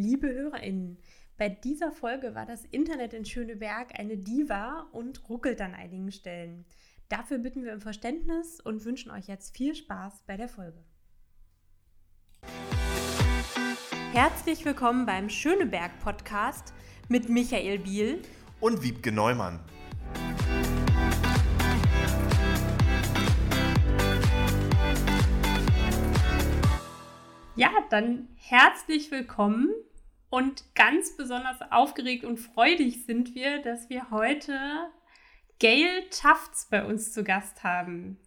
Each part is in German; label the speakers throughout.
Speaker 1: liebe HörerInnen. Bei dieser Folge war das Internet in Schöneberg eine Diva und ruckelt an einigen Stellen. Dafür bitten wir um Verständnis und wünschen euch jetzt viel Spaß bei der Folge. Herzlich willkommen beim Schöneberg Podcast mit Michael Biel
Speaker 2: und Wiebke Neumann.
Speaker 1: Ja, dann herzlich willkommen und ganz besonders aufgeregt und freudig sind wir, dass wir heute Gail Tafts bei uns zu Gast haben.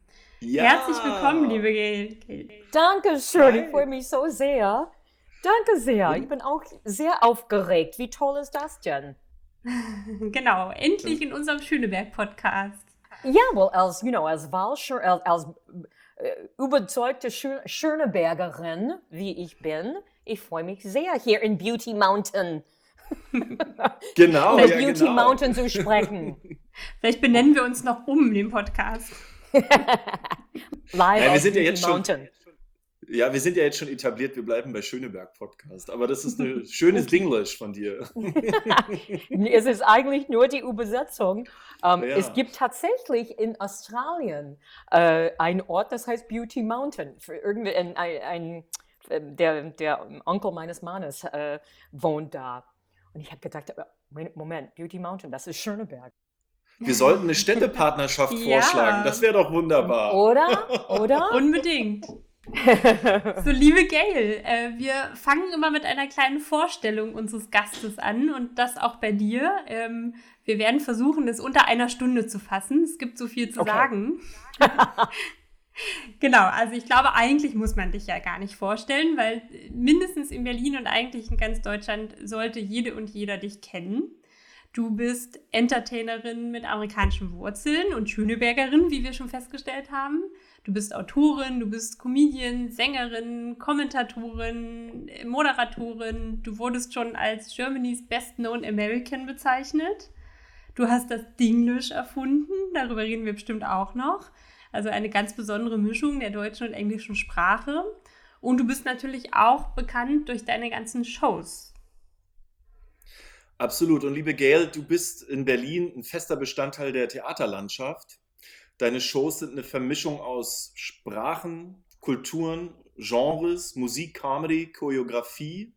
Speaker 1: Ja. Herzlich willkommen, liebe Gail.
Speaker 3: Dankeschön, ich freue mich so sehr. Danke sehr, ich bin auch sehr aufgeregt. Wie toll ist das denn?
Speaker 1: genau, endlich in unserem Schöneberg-Podcast.
Speaker 3: Ja, well, als, you know, als Wahlschir als, als äh, überzeugte Schönebergerin, wie ich bin, ich freue mich sehr, hier in Beauty Mountain.
Speaker 2: genau.
Speaker 3: ja, Beauty genau. Mountain zu sprechen.
Speaker 1: Vielleicht benennen wir uns noch um den Podcast.
Speaker 2: Live ja, wir sind ja jetzt Mountain. Schon, ja, wir sind ja jetzt schon etabliert, wir bleiben bei Schöneberg Podcast. Aber das ist ein schönes Dinglish von dir.
Speaker 3: es ist eigentlich nur die Übersetzung. Ähm, ja. Es gibt tatsächlich in Australien äh, einen Ort, das heißt Beauty Mountain. Für irgendwie ein, ein, ein der, der Onkel meines Mannes äh, wohnt da. Und ich habe gedacht, Moment, Beauty Mountain, das ist Schöneberg.
Speaker 2: Wir sollten eine Städtepartnerschaft ja. vorschlagen. Das wäre doch wunderbar.
Speaker 3: Oder? Oder?
Speaker 1: Unbedingt. so, liebe Gail, äh, wir fangen immer mit einer kleinen Vorstellung unseres Gastes an und das auch bei dir. Ähm, wir werden versuchen, es unter einer Stunde zu fassen. Es gibt so viel zu okay. sagen. Genau, also ich glaube, eigentlich muss man dich ja gar nicht vorstellen, weil mindestens in Berlin und eigentlich in ganz Deutschland sollte jede und jeder dich kennen. Du bist Entertainerin mit amerikanischen Wurzeln und Schönebergerin, wie wir schon festgestellt haben. Du bist Autorin, du bist Comedian, Sängerin, Kommentatorin, Moderatorin. Du wurdest schon als Germany's Best Known American bezeichnet. Du hast das Dinglish erfunden, darüber reden wir bestimmt auch noch. Also eine ganz besondere Mischung der deutschen und englischen Sprache. Und du bist natürlich auch bekannt durch deine ganzen Shows.
Speaker 2: Absolut. Und liebe Gail, du bist in Berlin ein fester Bestandteil der Theaterlandschaft. Deine Shows sind eine Vermischung aus Sprachen, Kulturen, Genres, Musik, Comedy, Choreografie,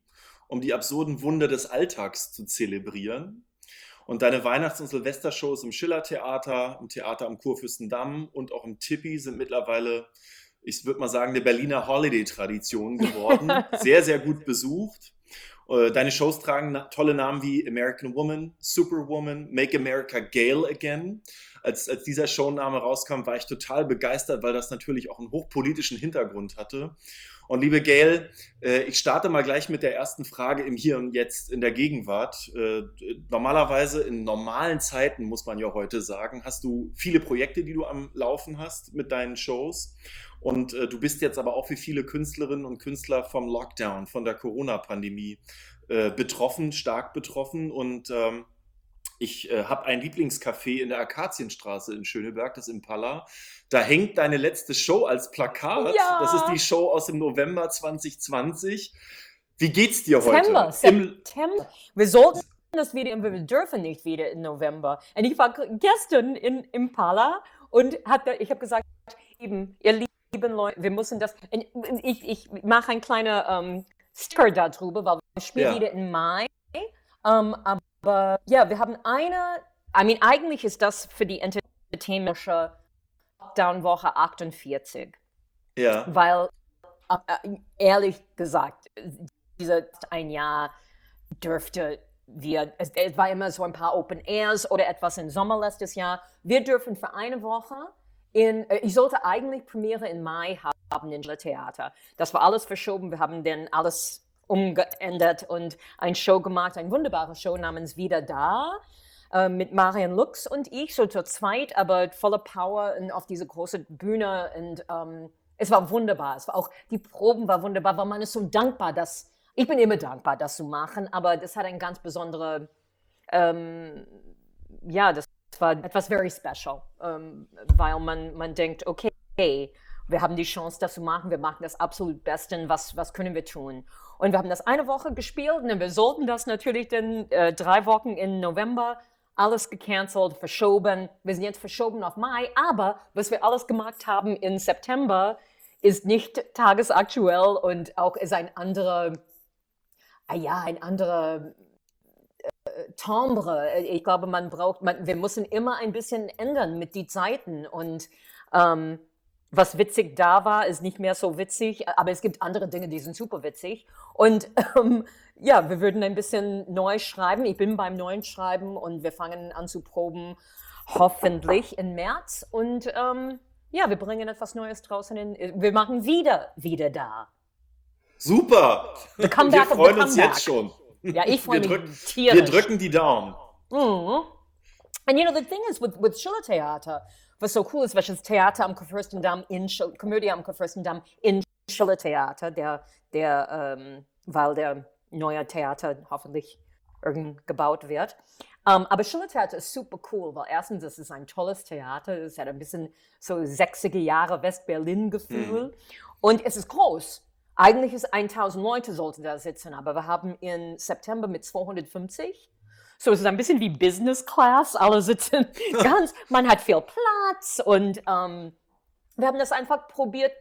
Speaker 2: um die absurden Wunder des Alltags zu zelebrieren. Und deine Weihnachts- und Silvestershows im Schillertheater, im Theater am Kurfürstendamm und auch im Tippi sind mittlerweile, ich würde mal sagen, eine Berliner Holiday-Tradition geworden. sehr, sehr gut besucht. Äh, deine Shows tragen tolle Namen wie American Woman, Superwoman, Make America Gale Again als, als dieser Showname rauskam, war ich total begeistert, weil das natürlich auch einen hochpolitischen Hintergrund hatte. Und liebe Gail, äh, ich starte mal gleich mit der ersten Frage im Hier und Jetzt in der Gegenwart. Äh, normalerweise in normalen Zeiten, muss man ja heute sagen, hast du viele Projekte, die du am Laufen hast mit deinen Shows. Und äh, du bist jetzt aber auch wie viele Künstlerinnen und Künstler vom Lockdown, von der Corona-Pandemie betroffen, stark betroffen. Und ähm, ich äh, habe ein Lieblingscafé in der Akazienstraße in Schöneberg, das Impala. Da hängt deine letzte Show als Plakat. Ja. Das ist die Show aus dem November 2020. Wie geht's dir
Speaker 3: September,
Speaker 2: heute?
Speaker 3: September. Wir sollten das wieder, wir dürfen nicht wieder im November. Und ich war gestern in Impala und hatte, ich habe gesagt, eben, ihr lieben Leute, wir müssen das, ich, ich mache ein kleiner ähm, Sticker darüber, weil wir spielen ja. wieder im Mai. Ähm, aber aber ja, wir haben eine, I mean, eigentlich ist das für die entertainmentische Lockdown-Woche 48.
Speaker 2: Ja.
Speaker 3: Weil, äh, ehrlich gesagt, dieses ein Jahr dürfte wir, es, es, war immer so ein paar Open Airs oder etwas im Sommer letztes Jahr. Wir dürfen für eine Woche in, äh, ich sollte eigentlich Premiere im Mai haben in Theater. Das war alles verschoben. Wir haben dann alles umgeändert und ein Show gemacht, eine wunderbare Show namens Wieder da äh, mit Marian Lux und ich, so zur zweit, aber voller Power und auf diese große Bühne und ähm, es war wunderbar. Es war auch, die Proben war wunderbar, weil man ist so dankbar, dass, ich bin immer dankbar, das zu machen, aber das hat ein ganz besondere, ähm, ja, das war etwas very special, ähm, weil man, man denkt, okay, wir haben die Chance, das zu machen. Wir machen das absolut Besten. Was, was können wir tun? Und wir haben das eine Woche gespielt und wir sollten das natürlich dann äh, drei Wochen im November alles gecancelt, verschoben. Wir sind jetzt verschoben auf Mai, aber was wir alles gemacht haben im September ist nicht tagesaktuell und auch ist ein anderer, ah ja, ein anderer äh, Timbre. Ich glaube, man braucht, man, wir müssen immer ein bisschen ändern mit den Zeiten und ähm, was witzig da war, ist nicht mehr so witzig, aber es gibt andere Dinge, die sind super witzig. Und ähm, ja, wir würden ein bisschen neu schreiben. Ich bin beim neuen Schreiben und wir fangen an zu proben, hoffentlich im März. Und ähm, ja, wir bringen etwas Neues draußen in. Wir machen wieder, wieder da.
Speaker 2: Super! wir freuen uns jetzt schon.
Speaker 3: Ja, ich freue mich
Speaker 2: drücken, Wir drücken die Daumen.
Speaker 3: Mm. And you know, the thing is with, with Schillertheater, was so cool ist, welches Theater am Kurfürstendamm in Komödie am Kurfürstendamm in Schillertheater, der, der, ähm, weil der neue Theater hoffentlich irgend gebaut wird. Um, ähm, aber Schillertheater ist super cool, weil erstens es ist ein tolles Theater, es hat ein bisschen so 60er Jahre West-Berlin-Gefühl mhm. und es ist groß. Eigentlich ist 1000 Leute sollten da sitzen, aber wir haben im September mit 250 so es ist ein bisschen wie Business Class. Alle sitzen ganz, man hat viel Platz und ähm, wir haben das einfach probiert,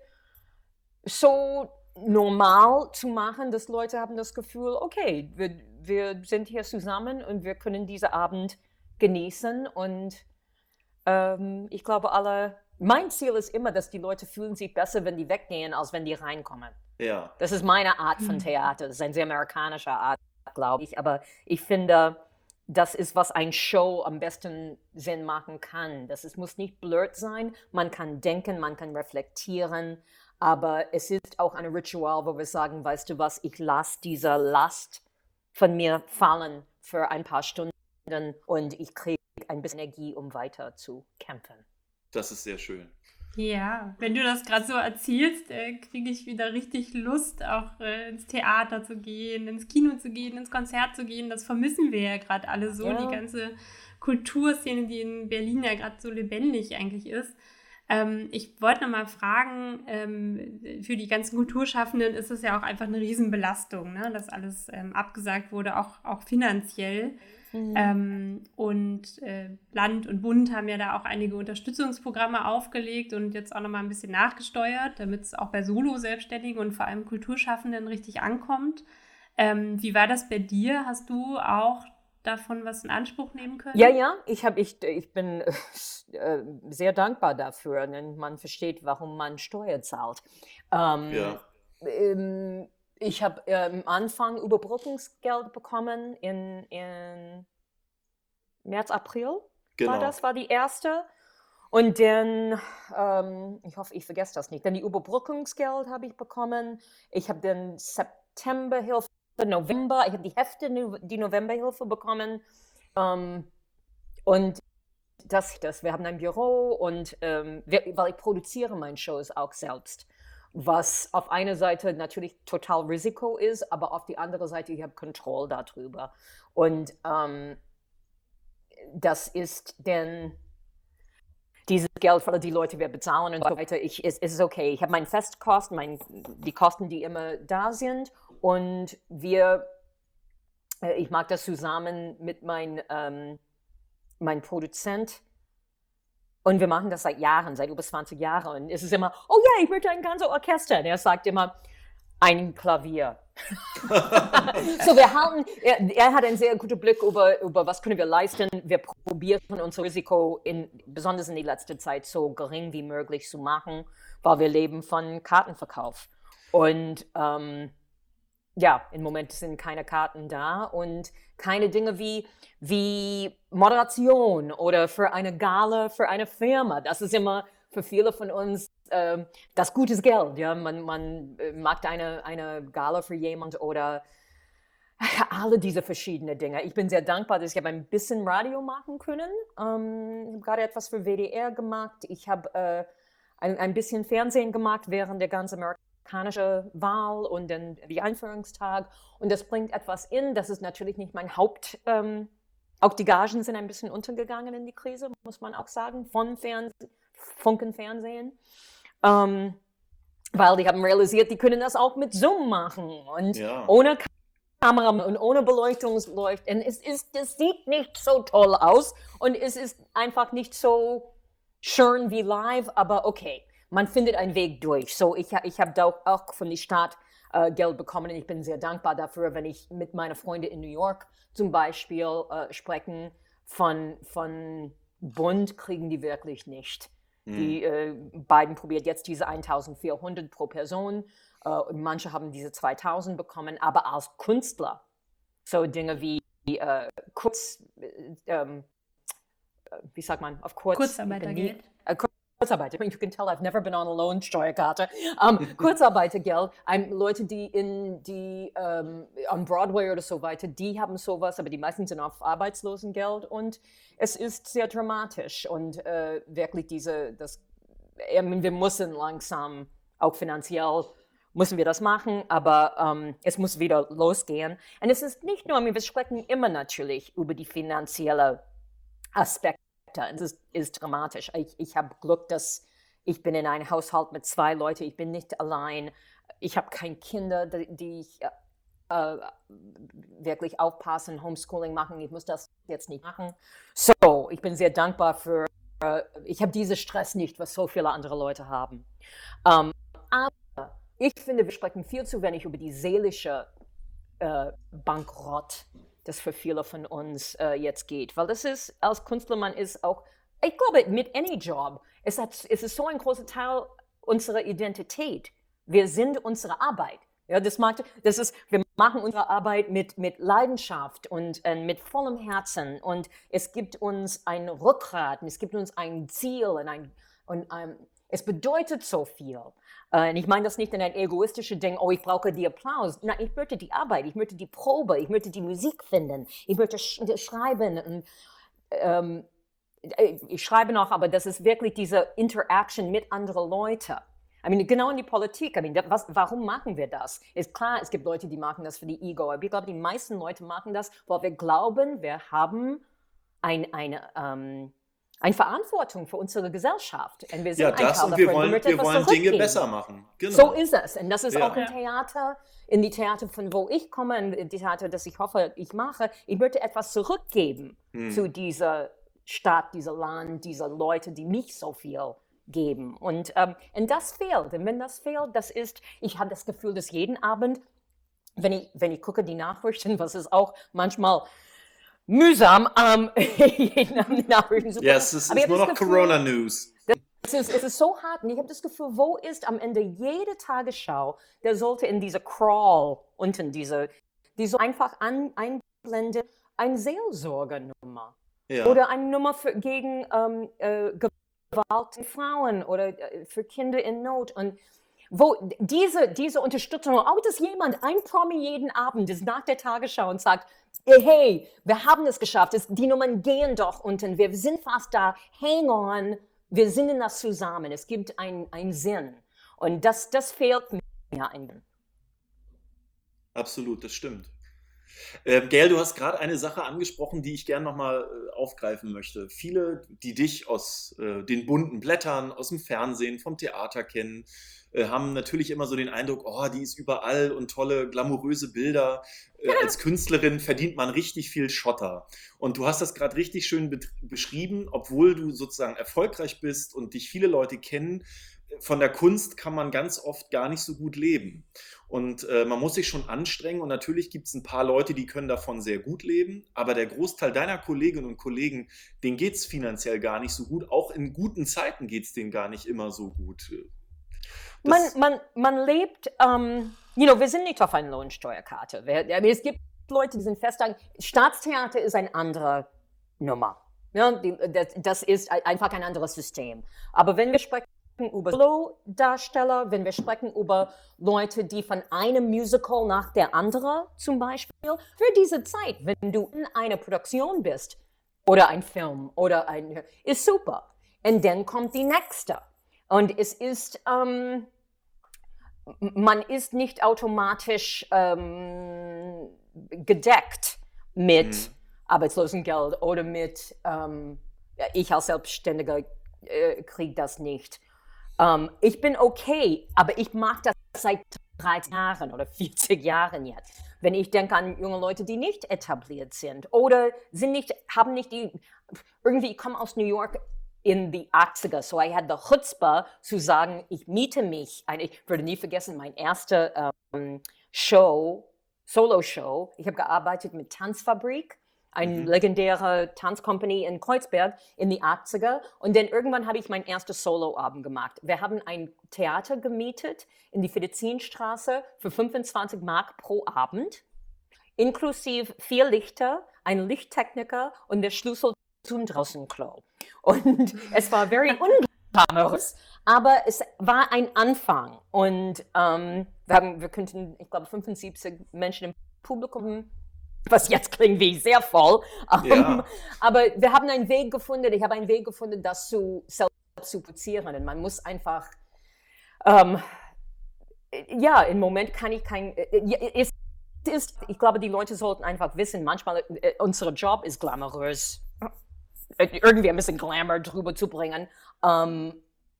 Speaker 3: so normal zu machen, dass Leute haben das Gefühl, okay, wir, wir sind hier zusammen und wir können diesen Abend genießen und ähm, ich glaube alle, mein Ziel ist immer, dass die Leute fühlen sich besser, wenn die weggehen, als wenn die reinkommen.
Speaker 2: Ja.
Speaker 3: Das ist meine Art von Theater. Das ist eine sehr amerikanische Art, glaube ich. Aber ich finde, das ist, was ein Show am besten Sinn machen kann. Das ist, muss nicht blöd sein. Man kann denken, man kann reflektieren, aber es ist auch ein Ritual, wo wir sagen, weißt du was, ich lasse diese Last von mir fallen für ein paar Stunden und ich kriege ein bisschen Energie, um weiter zu kämpfen.
Speaker 2: Das ist sehr schön.
Speaker 1: Ja, wenn du das gerade so erzählst, äh, kriege ich wieder richtig Lust, auch äh, ins Theater zu gehen, ins Kino zu gehen, ins Konzert zu gehen. Das vermissen wir ja gerade alle so, ja. die ganze Kulturszene, die in Berlin ja gerade so lebendig eigentlich ist. Ähm, ich wollte noch mal fragen, ähm, für die ganzen Kulturschaffenden ist es ja auch einfach eine Riesenbelastung, ne? dass alles ähm, abgesagt wurde, auch, auch finanziell. Mhm. Ähm, und äh, Land und Bund haben ja da auch einige Unterstützungsprogramme aufgelegt und jetzt auch noch mal ein bisschen nachgesteuert, damit es auch bei Solo-Selbstständigen und vor allem Kulturschaffenden richtig ankommt. Ähm, wie war das bei dir? Hast du auch davon was in Anspruch nehmen können?
Speaker 3: Ja, ja, ich, hab, ich, ich bin äh, sehr dankbar dafür, denn man versteht, warum man Steuer zahlt. Ähm, ja. Ähm, ich habe am ähm, Anfang Überbrückungsgeld bekommen in, in März, April. Genau. War das war die erste. Und dann, ähm, ich hoffe, ich vergesse das nicht, dann die Überbrückungsgeld habe ich bekommen. Ich habe den Septemberhilfe, November, ich habe die Hefte, die Novemberhilfe bekommen. Ähm, und das, das, wir haben ein Büro und ähm, wir, weil ich produziere meine Shows auch selbst was auf einer Seite natürlich total Risiko ist, aber auf die andere Seite, ich habe Kontrolle darüber. Und ähm, das ist denn dieses Geld für die Leute, wir bezahlen und so weiter. Ich, es, es ist okay. Ich habe meine Festkosten, mein, die Kosten, die immer da sind. Und wir, äh, ich mag das zusammen mit meinem ähm, mein Produzent und wir machen das seit Jahren, seit über 20 Jahren. Und es ist immer, oh ja, ich möchte ein ganzes Orchester. Und er sagt immer, ein Klavier. so, wir haben, er, er, hat einen sehr guten Blick über, über, was können wir leisten. Wir probieren unser Risiko, in, besonders in der letzten Zeit, so gering wie möglich zu machen, weil wir leben von Kartenverkauf. Und ähm, ja, im Moment sind keine Karten da und keine Dinge wie, wie Moderation oder für eine Gala, für eine Firma. Das ist immer für viele von uns äh, das gutes Geld. Ja? Man, man äh, macht eine, eine Gala für jemand oder alle diese verschiedenen Dinge. Ich bin sehr dankbar, dass ich ein bisschen Radio machen können. Ähm, ich habe gerade etwas für WDR gemacht. Ich habe äh, ein, ein bisschen Fernsehen gemacht während der ganzen American amerikanische Wahl und dann die Einführungstag. Und das bringt etwas in. Das ist natürlich nicht mein Haupt. Ähm, auch die Gagen sind ein bisschen untergegangen in die Krise, muss man auch sagen, von Fern Funkenfernsehen. ähm, weil die haben realisiert, die können das auch mit Zoom machen und
Speaker 2: Ja.
Speaker 3: ohne Kamera und ohne Beleuchtungsleuchten. Es, ist, es sieht nicht so toll aus und es ist einfach nicht so schön wie live, aber okay, man findet einen Weg durch. So, ich, ich habe da auch, von der Stadt äh, Geld bekommen und ich bin sehr dankbar dafür, wenn ich mit meinen Freunden in New York zum Beispiel äh, sprechen. Von, von Bund kriegen die wirklich nicht. Die äh, beiden probiert jetzt diese 1400 pro Person äh, und manche haben diese 2000 bekommen, aber als Künstler. So Dinge wie äh, Kurz, äh, ähm, äh, wie sagt man, auf kurz,
Speaker 1: Kurzarbeitergeld.
Speaker 3: Kurzarbeit. You can tell I've never been on a Lohnsteuerkarte. Um, Kurzarbeitergeld. Um, Leute, die in die um, on Broadway oder so weiter, die haben sowas, aber die meisten sind auf Arbeitslosengeld und es ist sehr dramatisch und äh, wirklich diese, das, ich meine, wir müssen langsam auch finanziell müssen wir das machen, aber ähm, es muss wieder losgehen. Und es ist nicht nur, wir sprechen immer natürlich über die finanzielle Aspekte. Es ist, ist dramatisch. Ich, ich habe Glück, dass ich bin in einem Haushalt mit zwei Leuten. Ich bin nicht allein. Ich habe keine Kinder, die, die ich äh, äh, wirklich aufpassen, Homeschooling machen. Ich muss das jetzt nicht machen. So, ich bin sehr dankbar für. Äh, ich habe diesen Stress nicht, was so viele andere Leute haben. Ähm, aber ich finde, wir sprechen viel zu wenig über die seelische äh, Bankrott, das für viele von uns äh, jetzt geht. Weil das ist, als Künstler, man ist auch, ich glaube, mit any Job, es, hat, es ist so ein großer Teil unserer Identität. Wir sind unsere Arbeit. Ja, das, macht, das ist, wir machen unsere Arbeit mit, mit Leidenschaft und äh, mit vollem Herzen und es gibt uns ein Rückgrat und es gibt uns ein Ziel und, ein, und ähm, es bedeutet so viel. Äh, und ich meine das nicht in ein egoistisches Ding, oh, ich brauche die Applaus. Nein, ich möchte die Arbeit, ich möchte die Probe, ich möchte die Musik finden, ich möchte sch schreiben. Und, ähm, äh, ich schreibe noch, aber das ist wirklich diese Interaction mit anderen Leuten. I mean, genau in die Politik. I mean, was, warum machen wir das? Ist klar, es gibt Leute, die machen das für die Ego, aber ich glaube, die meisten Leute machen das, weil wir glauben, wir haben ein, eine, ähm, eine Verantwortung für unsere Gesellschaft. Und wir sind
Speaker 2: Ja, das und wir wollen, wir wollen Dinge besser machen. Genau.
Speaker 3: So ist es. Und das ist
Speaker 2: Ja.
Speaker 3: auch im Theater, in die Theater, von wo ich komme, in die Theater, das ich hoffe, ich mache. Ich möchte etwas zurückgeben
Speaker 2: Hm.
Speaker 3: zu dieser Stadt, dieser Land, dieser Leute, die nicht so viel geben. Und, ähm, und das fehlt. Und wenn das fehlt, das ist, ich habe das Gefühl, dass jeden Abend, wenn ich, wenn ich gucke die Nachrichten, was ist auch manchmal mühsam, ähm, jeden Abend die Nachrichten zu
Speaker 2: ja,
Speaker 3: gucken.
Speaker 2: es ist, nur noch
Speaker 3: das Gefühl,
Speaker 2: Corona News.
Speaker 3: es ist, es ist so hart und ich habe das Gefühl, wo ist am Ende jede Tagesschau, der sollte in diese Crawl unten, diese, die so einfach an, einblenden, eine Seelsorgernummer
Speaker 2: Ja.
Speaker 3: oder eine Nummer für, gegen ähm, äh, Gewalt an Frauen oder äh, für Kinder in Not und wo diese, diese Unterstützung, auch dass jemand, ein Promi jeden Abend ist nach der Tagesschau und sagt, "Hey, hey, wir haben es geschafft, es, die Nummern gehen doch unten, wir sind fast da, hang on, wir sind in das zusammen, es gibt einen einen Sinn. Und das, das fehlt mir ein.
Speaker 2: Absolut, das stimmt. Ähm, Gail, du hast gerade eine Sache angesprochen, die ich gerne nochmal äh, aufgreifen möchte. Viele, die dich aus äh, den bunten Blättern, aus dem Fernsehen, vom Theater kennen, äh, haben natürlich immer so den Eindruck, oh, die ist überall und tolle, glamouröse Bilder. Äh, als Künstlerin verdient man richtig viel Schotter. Und du hast das gerade richtig schön be beschrieben, obwohl du sozusagen erfolgreich bist und dich viele Leute kennen. Von der Kunst kann man ganz oft gar nicht so gut leben. Und äh, man muss sich schon anstrengen und natürlich gibt es ein paar Leute, die können davon sehr gut leben, aber der Großteil deiner Kolleginnen und Kollegen, denen geht es finanziell gar nicht so gut. Auch in guten Zeiten geht es denen gar nicht immer so gut.
Speaker 3: Man, man, man lebt, ähm, you know, wir sind nicht auf einer Lohnsteuerkarte. Es gibt Leute, die sind fest an, Staatstheater ist eine andere Nummer. Ja, das, ist ein- einfach ein anderes System. Aber wenn wir sprechen über Solo-Darsteller, wenn wir sprechen über Leute, die von einem Musical nach der anderen zum Beispiel, für diese Zeit, wenn du in einer Produktion bist oder ein Film oder ein, ist super. Und dann kommt die nächste. Und es ist, ähm, man ist nicht automatisch ähm, gedeckt mit
Speaker 2: Mhm.
Speaker 3: Arbeitslosengeld oder mit, ähm, ich als Selbstständiger äh, kriege das nicht. Ähm, ich bin okay, aber ich mag das seit 30 Jahren oder 40 Jahren jetzt. Wenn ich denke an junge Leute, die nicht etabliert sind oder sind nicht, haben nicht die, irgendwie, ich komme aus New York in die 80er, so I had the chutzpah zu sagen, ich miete mich. Ich würde nie vergessen, mein erster ähm, Show, Solo-Show, ich habe gearbeitet mit Tanzfabrik eine mhm. legendäre Tanzcompany in Kreuzberg in die 80er. Und dann irgendwann habe ich mein erstes Soloabend gemacht. Wir haben ein Theater gemietet in die Fedizinstraße für 25 Mark pro Abend, inklusive vier Lichter, ein Lichttechniker und der Schlüssel zum Draußenklo. Und es war very unglamorous, aber es war ein Anfang. Und ähm, wir, haben, wir könnten, ich glaube, 75 Menschen im Publikum was jetzt klingt wie sehr voll. Um, ja. Ähm, aber wir haben einen Weg gefunden, ich habe einen Weg gefunden, das zu selbst zu produzieren. Und man muss einfach, ähm, ja, im Moment kann ich kein, äh, es ist, ich glaube, die Leute sollten einfach wissen, manchmal, äh, unser Job ist glamourös, äh, irgendwie ein bisschen Glamour drüber zu bringen ähm,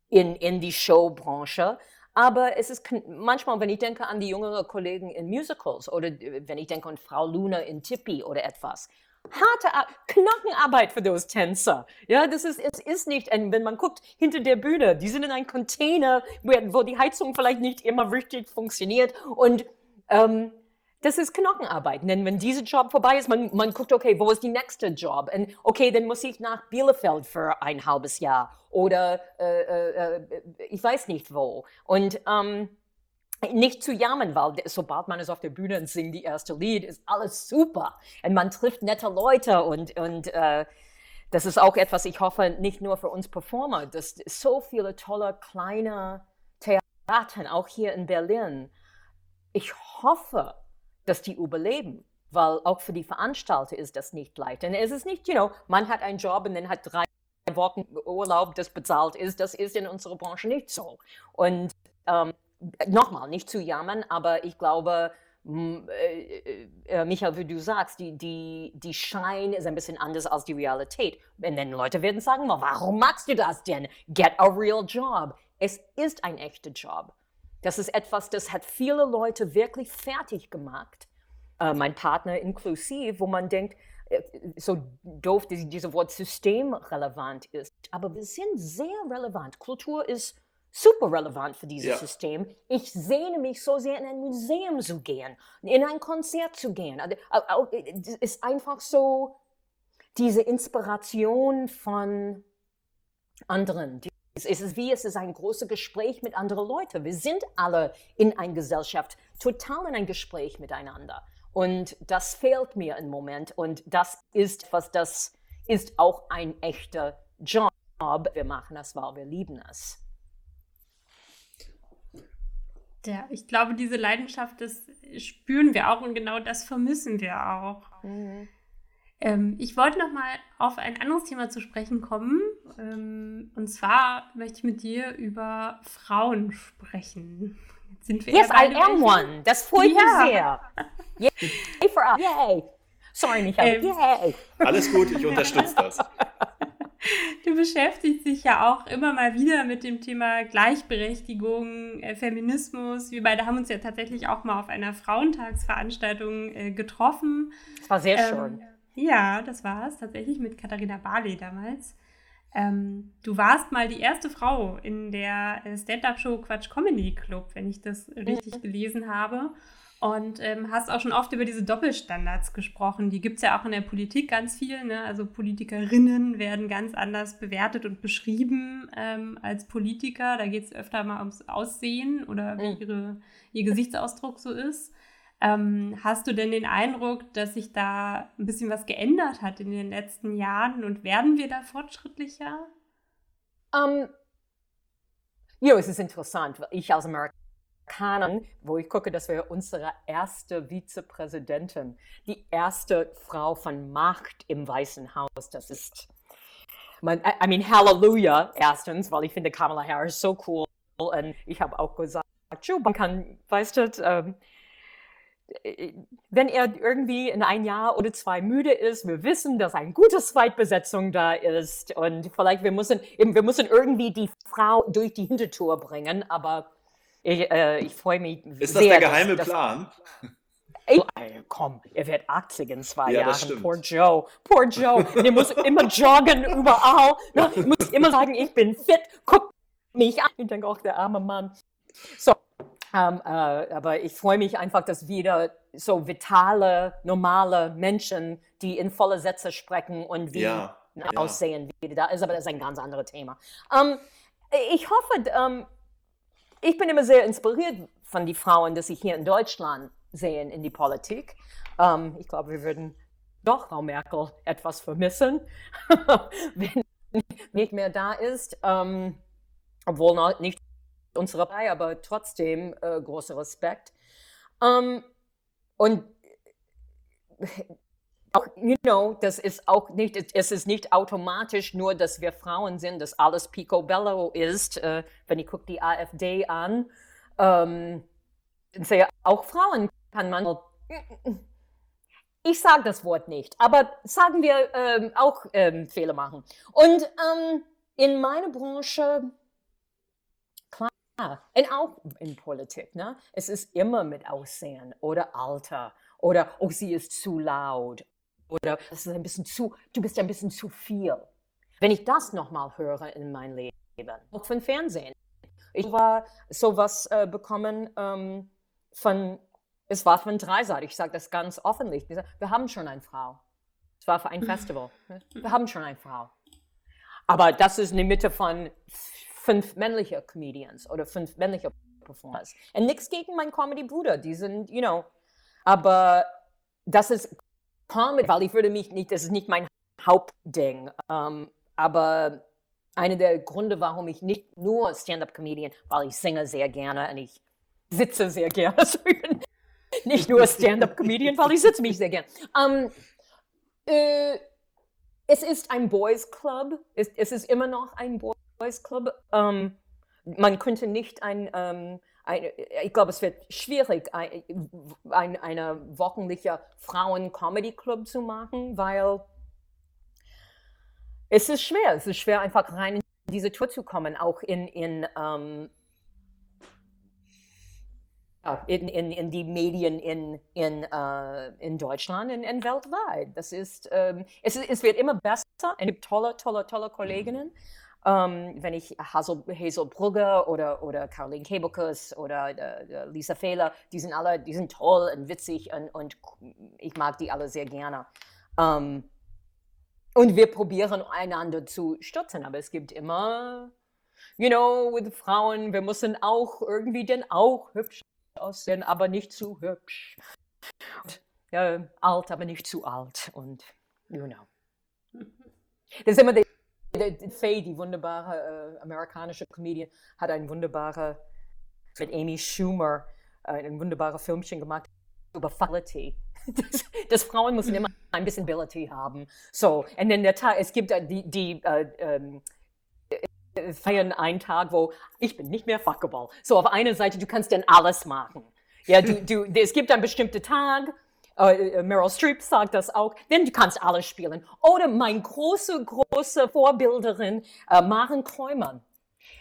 Speaker 3: in, in die Showbranche. Aber es ist manchmal, wenn ich denke an die jüngeren Kollegen in Musicals oder wenn ich denke an Frau Luna in Tippi oder etwas, harte Knochenarbeit für those Tänzer. Ja, das ist, es ist nicht, wenn man guckt hinter der Bühne, die sind in einem Container, wo die Heizung vielleicht nicht immer richtig funktioniert und ähm, das ist Knochenarbeit. Denn wenn dieser Job vorbei ist, man, man guckt, okay, wo ist die nächste Job? Und okay, dann muss ich nach Bielefeld für ein halbes Jahr oder äh, äh, äh, ich weiß nicht wo. Und ähm, nicht zu jammern, weil sobald man ist auf der Bühne und singt die erste Lied, ist alles super. Und man trifft nette Leute und, und äh, das ist auch etwas, ich hoffe, nicht nur für uns Performer, dass so viele tolle kleine Theater, auch hier in Berlin. Ich hoffe, dass die überleben. Weil auch für die Veranstalter ist das nicht leicht. Und es ist nicht, you know, man hat einen Job und dann hat drei Wochen Urlaub, das bezahlt ist. Das ist in unserer Branche nicht so. Und ähm, nochmal, nicht zu jammern, aber ich glaube, äh, äh, Michael, wie du sagst, die, die, die Schein ist ein bisschen anders als die Realität. Und dann Leute werden sagen, warum machst du das denn? Get a real job. Es ist ein echter Job. Das ist etwas, das hat viele Leute wirklich fertig gemacht, äh, mein Partner inklusiv, wo man denkt, äh, so doof dieses Wort systemrelevant ist. Aber wir sind sehr relevant. Kultur ist super relevant für dieses ja. System. Ich sehne mich so sehr, in ein Museum zu gehen, in ein Konzert zu gehen. Also, es ist einfach so diese Inspiration von anderen, es ist wie, es ist ein großes Gespräch mit anderen Leuten. Wir sind alle in einer Gesellschaft, total in ein Gespräch miteinander. Und das fehlt mir im Moment. Und das ist, was das ist auch ein echter Job. Wir machen das, weil wir lieben es.
Speaker 1: Ja, ich glaube, diese Leidenschaft, das spüren wir auch und genau das vermissen wir auch. Mhm. Ähm, ich wollte noch mal auf ein anderes Thema zu sprechen kommen. Ähm, und zwar möchte ich mit dir über Frauen sprechen.
Speaker 3: Jetzt sind wir yes, I am one. Das freut ja. mich sehr. Yay for us. Yay. Sorry, Michael. Ähm, Yay.
Speaker 2: Alles gut, ich unterstütze das.
Speaker 1: Du beschäftigst dich ja auch immer mal wieder mit dem Thema Gleichberechtigung, äh, Feminismus. Wir beide haben uns ja tatsächlich auch mal auf einer Frauentagsveranstaltung äh, getroffen.
Speaker 3: Das war sehr ähm, schön.
Speaker 1: Ja, das war es tatsächlich mit Katharina Barley damals. Ähm, du warst mal die erste Frau in der äh, Stand-Up-Show Quatsch Comedy Club, wenn ich das richtig mhm. gelesen habe. Und ähm, hast auch schon oft über diese Doppelstandards gesprochen. Die gibt es ja auch in der Politik ganz viel. Ne? Also Politikerinnen werden ganz anders bewertet und beschrieben ähm, als Politiker. Da geht es öfter mal ums Aussehen oder wie mhm. ihre, ihr Gesichtsausdruck so ist. Ähm, hast du denn den Eindruck, dass sich da ein bisschen was geändert hat in den letzten Jahren und werden wir da fortschrittlicher?
Speaker 3: Um, ähm, ja, es ist interessant, ich als Amerikanerin, wo ich gucke, dass wir unsere erste Vizepräsidentin, die erste Frau von Macht im Weißen Haus, das ist, I mean, Hallelujah, erstens, weil ich finde Kamala Harris so cool und ich habe auch gesagt, Joe, man kann, weißt du, ähm, äh, wenn er irgendwie in ein Jahr oder zwei müde ist, wir wissen, dass eine gute Zweitbesetzung da ist und vielleicht wir müssen, wir müssen irgendwie die Frau durch die Hintertür bringen, aber ich, äh, ich freue mich
Speaker 2: Ist
Speaker 3: sehr.
Speaker 2: das der geheime
Speaker 3: dass,
Speaker 2: Plan?
Speaker 3: Ey, komm, er wird 80 in zwei
Speaker 2: Ja,
Speaker 3: Jahren. Poor Joe. Poor Joe. Der muss immer joggen überall. Ne? Muss immer sagen, ich bin fit. Guck mich an. Ich denke auch, der arme Mann. So, ähm, äh, aber ich freue mich einfach, dass wieder so vitale, normale Menschen, die in volle Sätze sprechen und wie
Speaker 2: Ja, ja.
Speaker 3: aussehen, wie da ist. Aber das ist ein ganz anderes Thema. Ähm, ich hoffe, ähm, ich bin immer sehr inspiriert von den Frauen, die sich hier in Deutschland sehen in die Politik. Ähm, ich glaube, wir würden doch Frau Merkel etwas vermissen, wenn nicht mehr da ist. Obwohl nicht unsere Partei, aber trotzdem äh, großer Respekt. Ähm, und auch, you know, das ist auch nicht, es ist nicht automatisch nur, dass wir Frauen sind, dass alles picobello ist. Äh, wenn ich gucke die AfD an, ähm, sehe auch Frauen kann man. Ich sage das Wort nicht, aber sagen wir ähm, auch ähm, Fehler machen. Und ähm, in meiner Branche, klar, und auch in Politik, ne? es ist immer mit Aussehen oder Alter oder oh, sie ist zu laut oder das ist ein bisschen zu, du bist ein bisschen zu viel. Wenn ich das nochmal höre in mein Leben, auch von Fernsehen. Ich war sowas äh, bekommen ähm, von, es war von Dreisat, ich sage das ganz offenlich. Wir haben schon eine Frau. Es war für ein Festival. Wir haben schon eine Frau. Aber das ist in der Mitte von fünf männliche Comedians oder fünf männliche Performers. Und nichts gegen meinen Comedy-Bruder, die sind, you know, aber das ist Comedy, weil ich würde mich nicht, das ist nicht mein Hauptding. Ähm, aber einer der Gründe, warum ich nicht nur Stand-up-Comedian, weil ich singe sehr gerne und ich sitze sehr gerne. Nicht nur Stand-up-Comedian, weil ich sitze mich sehr gerne. Ähm, äh, es ist ein Boys Club. Es, es ist immer noch ein Boys Club. Ähm, man könnte nicht ein, ähm, ein ich glaube, es wird schwierig, ein, ein eine wöchentliche Frauen-Comedy-Club zu machen, weil es ist schwer. Es ist schwer, einfach rein in diese Tour zu kommen, auch in, in, ähm, in, in, in die Medien in, in, äh, in Deutschland und, und weltweit. Das ist, ähm, es, es wird immer besser. Es gibt tolle, tolle, tolle Kolleginnen. Ähm, wenn ich Hazel, Hazel Brugger oder, oder Caroline Kebekus oder äh, Lisa Fehler, die sind alle, die sind toll und witzig und, und ich mag die alle sehr gerne. Ähm, und wir probieren einander zu stützen, aber es gibt immer, you know, with Frauen, wir müssen auch irgendwie denn auch hübsch aussehen, aber nicht zu hübsch. Und, ja, alt, aber nicht zu alt und, you know. Das ist immer die Faye, die wunderbare äh, amerikanische Comedian, hat ein wunderbares, mit Amy Schumer, äh, ein wunderbares Filmchen gemacht über Quality. Das, das Frauen müssen immer ein bisschen Ability haben. So, und in der Tat, es gibt äh, die, die äh, ähm, äh, feiern einen Tag, wo ich bin nicht mehr fuckable. So, auf einer Seite, du kannst dann alles machen. Ja, du, du, es gibt einen bestimmten Tag, äh, Meryl Streep sagt das auch, denn du kannst alles spielen. Oder mein große, große Vorbilderin, äh, Maren Kräumann.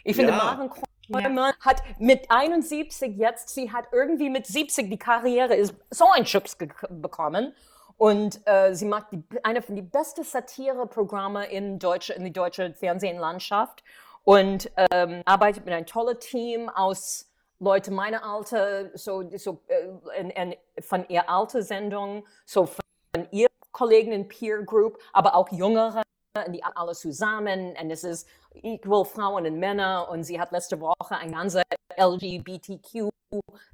Speaker 3: Ich finde,
Speaker 2: Ja.
Speaker 3: Maren Kräumann hat mit 71 jetzt, sie hat irgendwie mit 70 die Karriere ist so ein Schubs bekommen. Und äh, sie macht die, eine von den besten Satireprogramme in, deutsche, in die deutsche Fernsehlandschaft und ähm, arbeitet mit einem tollen Team aus Leute meiner Alter, so, so äh, in, in, von ihr alte Sendung, so von ihr Kollegen in Peer Group, aber auch jüngere, die alle zusammen. Und es ist equal Frauen und Männer. Und sie hat letzte Woche ein ganze LGBTQ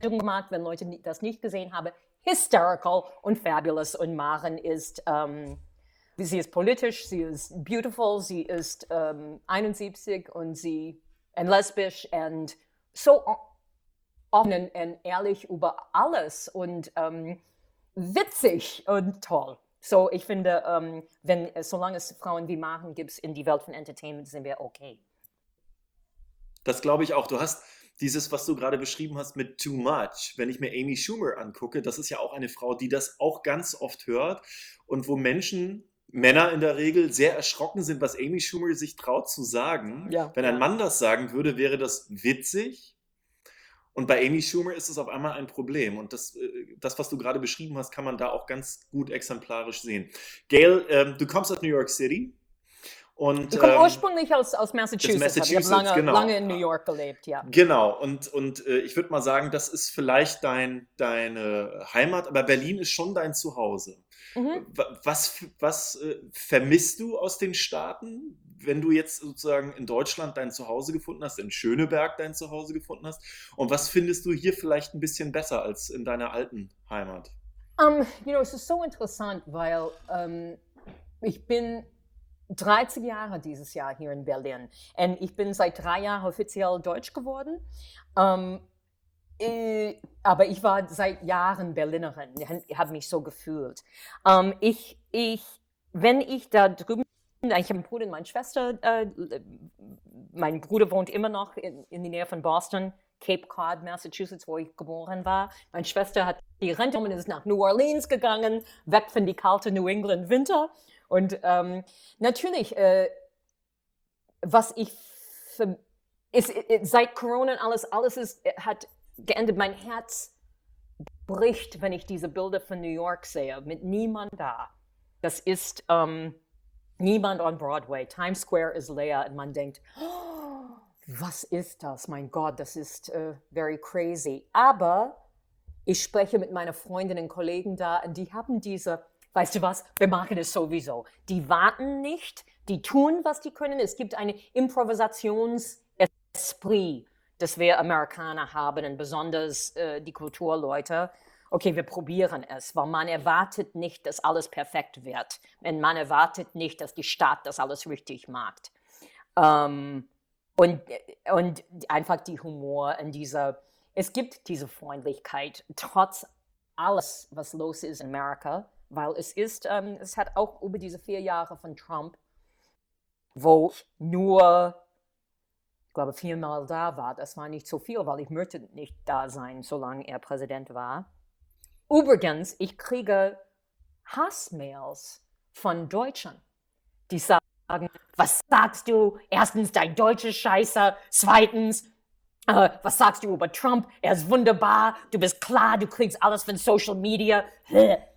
Speaker 3: gemacht, wenn Leute das nicht gesehen haben, hysterical und fabulous. Und Maren ist ähm, sie ist politisch, sie ist beautiful, sie ist ähm, 71 und sie und lesbisch und so offen und, ehrlich über alles und ähm, witzig und toll. So, ich finde, ähm, wenn, solange es Frauen wie Maren gibt in die Welt von Entertainment, sind wir okay.
Speaker 2: Das glaube ich auch. Du hast dieses, was du gerade beschrieben hast mit Too Much, wenn ich mir Amy Schumer angucke, das ist ja auch eine Frau, die das auch ganz oft hört und wo Menschen Männer in der Regel sehr erschrocken sind, was Amy Schumer sich traut zu sagen.
Speaker 3: Ja,
Speaker 2: Wenn ein. Mann das sagen würde, wäre das witzig. Und bei Amy Schumer ist es auf einmal ein Problem. Und das, äh, das was du gerade beschrieben hast, kann man da auch ganz gut exemplarisch sehen. Gail, ähm, du kommst aus New York City. Und,
Speaker 3: Ich komme
Speaker 2: ähm,
Speaker 3: ursprünglich aus, aus Massachusetts. aber
Speaker 2: Massachusetts,
Speaker 3: ich habe lange,
Speaker 2: genau.
Speaker 3: lange in New York gelebt, ja.
Speaker 2: Genau, und, und äh, ich würde mal sagen, das ist vielleicht dein, deine Heimat, aber Berlin ist schon dein Zuhause.
Speaker 3: Mhm.
Speaker 2: Wa- Was, was äh, vermisst du aus den Staaten, wenn du jetzt sozusagen in Deutschland dein Zuhause gefunden hast, in Schöneberg dein Zuhause gefunden hast? Und was findest du hier vielleicht ein bisschen besser als in deiner alten Heimat?
Speaker 3: Um, you know, es ist so interessant, weil ähm, ich bin 30 Jahre dieses Jahr hier in Berlin und ich bin seit drei Jahren offiziell Deutsch geworden. Ähm, äh, aber ich war seit Jahren Berlinerin, habe mich so gefühlt. Ich, ich, wenn ich da drüben, ich habe einen Bruder und meine Schwester, äh, mein Bruder wohnt immer noch in, in der Nähe von Boston, Cape Cod, Massachusetts, wo ich geboren war. Meine Schwester hat die Rente und ist nach New Orleans gegangen, weg von die kalte New England Winter. Und ähm, natürlich, äh, was ich ist, ist, seit Corona alles, alles ist, hat geendet. Mein Herz bricht, wenn ich diese Bilder von New York sehe, mit niemand da. Das ist ähm, niemand on Broadway. Times Square ist leer und man denkt, oh, was ist das? Mein Gott, das ist äh, very crazy. Aber ich spreche mit meinen Freundinnen und Kollegen da und die haben diese, weißt du was, wir machen es sowieso. Die warten nicht, die tun, was die können. Es gibt eine Improvisationsesprit, das wir Amerikaner haben und besonders äh, die Kulturleute. Okay, wir probieren es, weil man erwartet nicht, dass alles perfekt wird. Und man erwartet nicht, dass die Stadt das alles richtig macht. Ähm, und, und einfach die Humor und dieser, es gibt diese Freundlichkeit, trotz alles, was los ist in Amerika, weil es ist, ähm, es hat auch über diese vier Jahre von Trump, wo ich nur, ich glaube, viermal da war, das war nicht so viel, weil ich möchte nicht da sein, solange er Präsident war. Übrigens, ich kriege Hassmails von Deutschen, die sagen, was sagst du? Erstens, dein deutsche Scheiße. Zweitens, äh, was sagst du über Trump? Er ist wunderbar. Du bist klar, du kriegst alles von Social Media.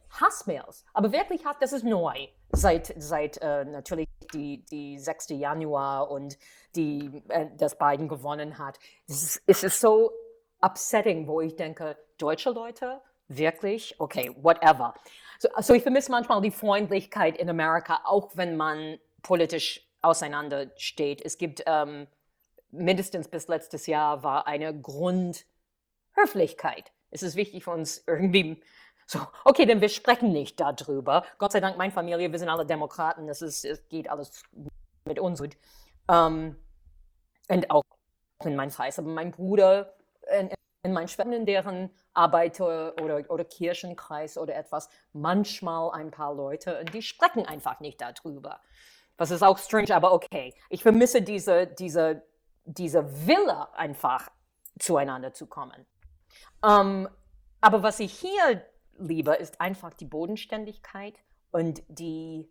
Speaker 3: Hassmails. Aber wirklich, das ist neu. Seit, seit äh, natürlich die, die 6. Januar und die, äh, das Biden gewonnen hat. Es ist, es ist so upsetting, wo ich denke, deutsche Leute, wirklich, okay, whatever. So, also ich vermisse manchmal die Freundlichkeit in Amerika, auch wenn man politisch auseinandersteht. Es gibt ähm, mindestens bis letztes Jahr war eine Grundhöflichkeit. Es ist wichtig für uns irgendwie so, okay, denn wir sprechen nicht darüber. Gott sei Dank, meine Familie, wir sind alle Demokraten, es, ist, es geht alles mit uns. Ähm, und auch in meinem Kreis. Aber mein Bruder, in, in meinen in deren Arbeiter- oder, oder Kirchenkreis oder etwas, manchmal ein paar Leute, und die sprechen einfach nicht darüber. Das ist auch strange, aber okay. Ich vermisse diese, diese, diese Wille, einfach zueinander zu kommen. Ähm, aber was ich hier liebe, ist einfach die Bodenständigkeit und die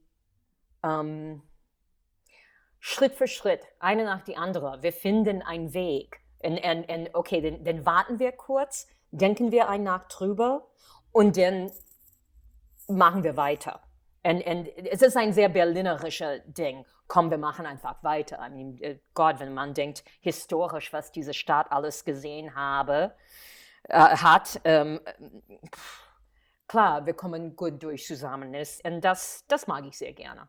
Speaker 3: ähm, Schritt für Schritt, eine nach die andere. Wir finden einen Weg. Und, und, und okay, dann, dann warten wir kurz, denken wir eine Nacht drüber und dann machen wir weiter. Und, und es ist ein sehr berlinerischer Ding. Komm, wir machen einfach weiter. I mean, äh, Gott, wenn man denkt, historisch, was diese Stadt alles gesehen habe, äh, hat, ähm, pff, klar, wir kommen gut durch zusammen. Und das, das mag ich sehr gerne.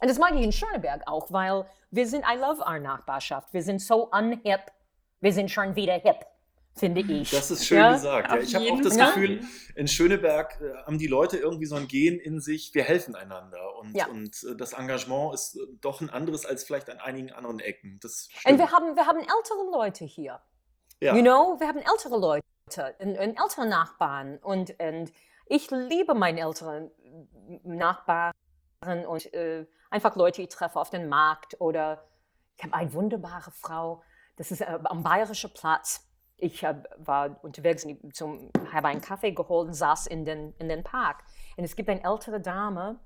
Speaker 3: Und das mag ich in Schöneberg auch, weil wir sind, I love our Nachbarschaft. Wir sind so unhip. Wir sind schon wieder hip, finde ich.
Speaker 2: Das ist schön
Speaker 3: Ja,
Speaker 2: gesagt. Ja, ich habe auch das
Speaker 3: Fall.
Speaker 2: Gefühl, in Schöneberg äh, haben die Leute irgendwie so ein Gen in sich, wir helfen einander. Und,
Speaker 3: Ja.
Speaker 2: und äh, das Engagement ist äh, doch ein anderes als vielleicht an einigen anderen Ecken. Das
Speaker 3: Und wir haben, wir haben ältere Leute hier.
Speaker 2: ja.
Speaker 3: You know, wir haben ältere Leute und, und ältere Nachbarn. Und, und ich liebe meine älteren Nachbarn und äh, einfach Leute, die ich treffe auf dem Markt. Oder ich habe eine wunderbare Frau, das ist äh, am Bayerischen Platz. Ich äh, war unterwegs, zum, habe einen Kaffee geholt und saß in den, in den Park. Und es gibt eine ältere Dame,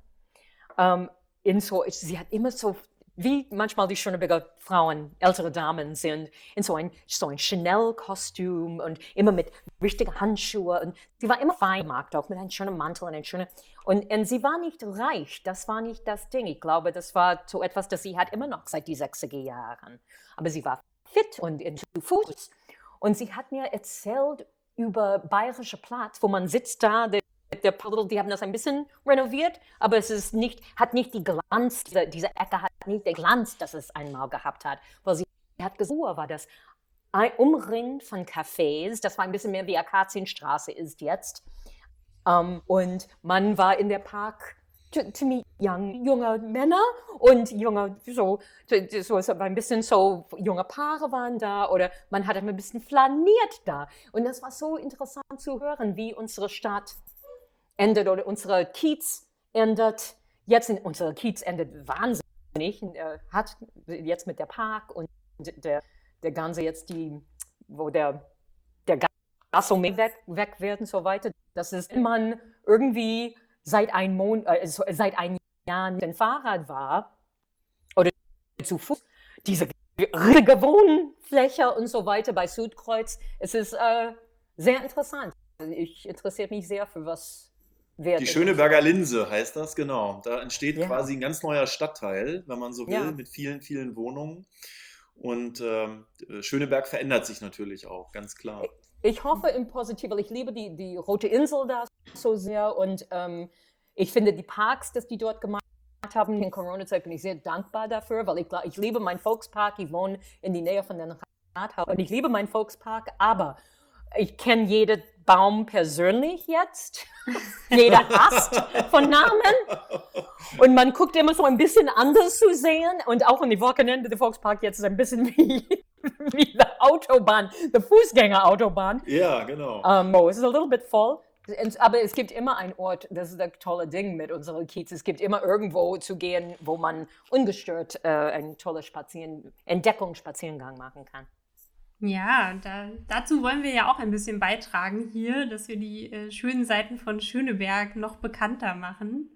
Speaker 3: ähm, in so, sie hat immer so wie manchmal die Schöneberger Frauen, ältere Damen sind, in so ein, so ein Chanel-Kostüm und immer mit richtigen Handschuhen. Und sie war immer fein gemacht, auch mit einem schönen Mantel und einem schönen. Und, und sie war nicht reich, das war nicht das Ding. Ich glaube, das war so etwas, das sie hat immer noch seit die 60er Jahren. Aber sie war fit und in Fuß. Und sie hat mir erzählt über Bayerische Platz, wo man sitzt da, der der Puddle, die haben das ein bisschen renoviert, aber es ist nicht, hat nicht die Glanz, diese, diese Ecke hat nicht den Glanz, das es einmal gehabt hat. Weil sie hat gesagt, war das ein umringt von Cafés, das war ein bisschen mehr wie Akazienstraße ist jetzt. Um, ähm, und man war in der Park ziemlich young, junge Männer und junge, so, so, so ein bisschen so junge Paare waren da oder man hat ein bisschen flaniert da. Und das war so interessant zu hören, wie unsere Stadt endet oder unsere Kiez endet. Jetzt in, unsere Kiez endet wahnsinnig, äh, hat jetzt mit der Park und der, der ganze jetzt die, wo der, der Gastronomie weg, weg wird und so weiter. Das ist, wenn man irgendwie seit ein Mon äh, seit ein Jahr mit dem Fahrrad war oder zu Fuß, diese riesige Wohnfläche und so weiter bei Südkreuz, es ist äh, sehr interessant. Ich interessiere mich sehr für was
Speaker 2: die Schöneberger Linse heißt das, genau. Da entsteht ja. quasi ein ganz neuer Stadtteil, wenn man so will, ja. mit vielen, vielen Wohnungen. Und ähm, Schöneberg verändert sich natürlich auch, ganz klar.
Speaker 3: Ich hoffe im Positiven, weil ich liebe die, die Rote Insel da so sehr und ähm, ich finde die Parks, dass die dort gemacht haben in Corona-Zeit, bin ich sehr dankbar dafür, weil ich, ich liebe meinen Volkspark, ich wohne in die Nähe von den Rathaus und ich liebe meinen Volkspark, aber ich kenne jede Baum persönlich jetzt, jeder Ast von Namen. Und man guckt immer so ein bisschen anders zu sehen. Und auch in die Wochenende der Volkspark jetzt ist ein bisschen wie, wie die Autobahn, die Fußgängerautobahn.
Speaker 2: Ja, genau.
Speaker 3: Um, oh, es ist a little bit voll. Aber es gibt immer einen Ort, das ist das tolle Ding mit unserer Kiez. Es gibt immer irgendwo zu gehen, wo man ungestört äh, einen tollen Spazieren, Entdeckungsspaziergang machen kann.
Speaker 1: Ja, da, dazu wollen wir ja auch ein bisschen beitragen hier, dass wir die äh, schönen Seiten von Schöneberg noch bekannter machen.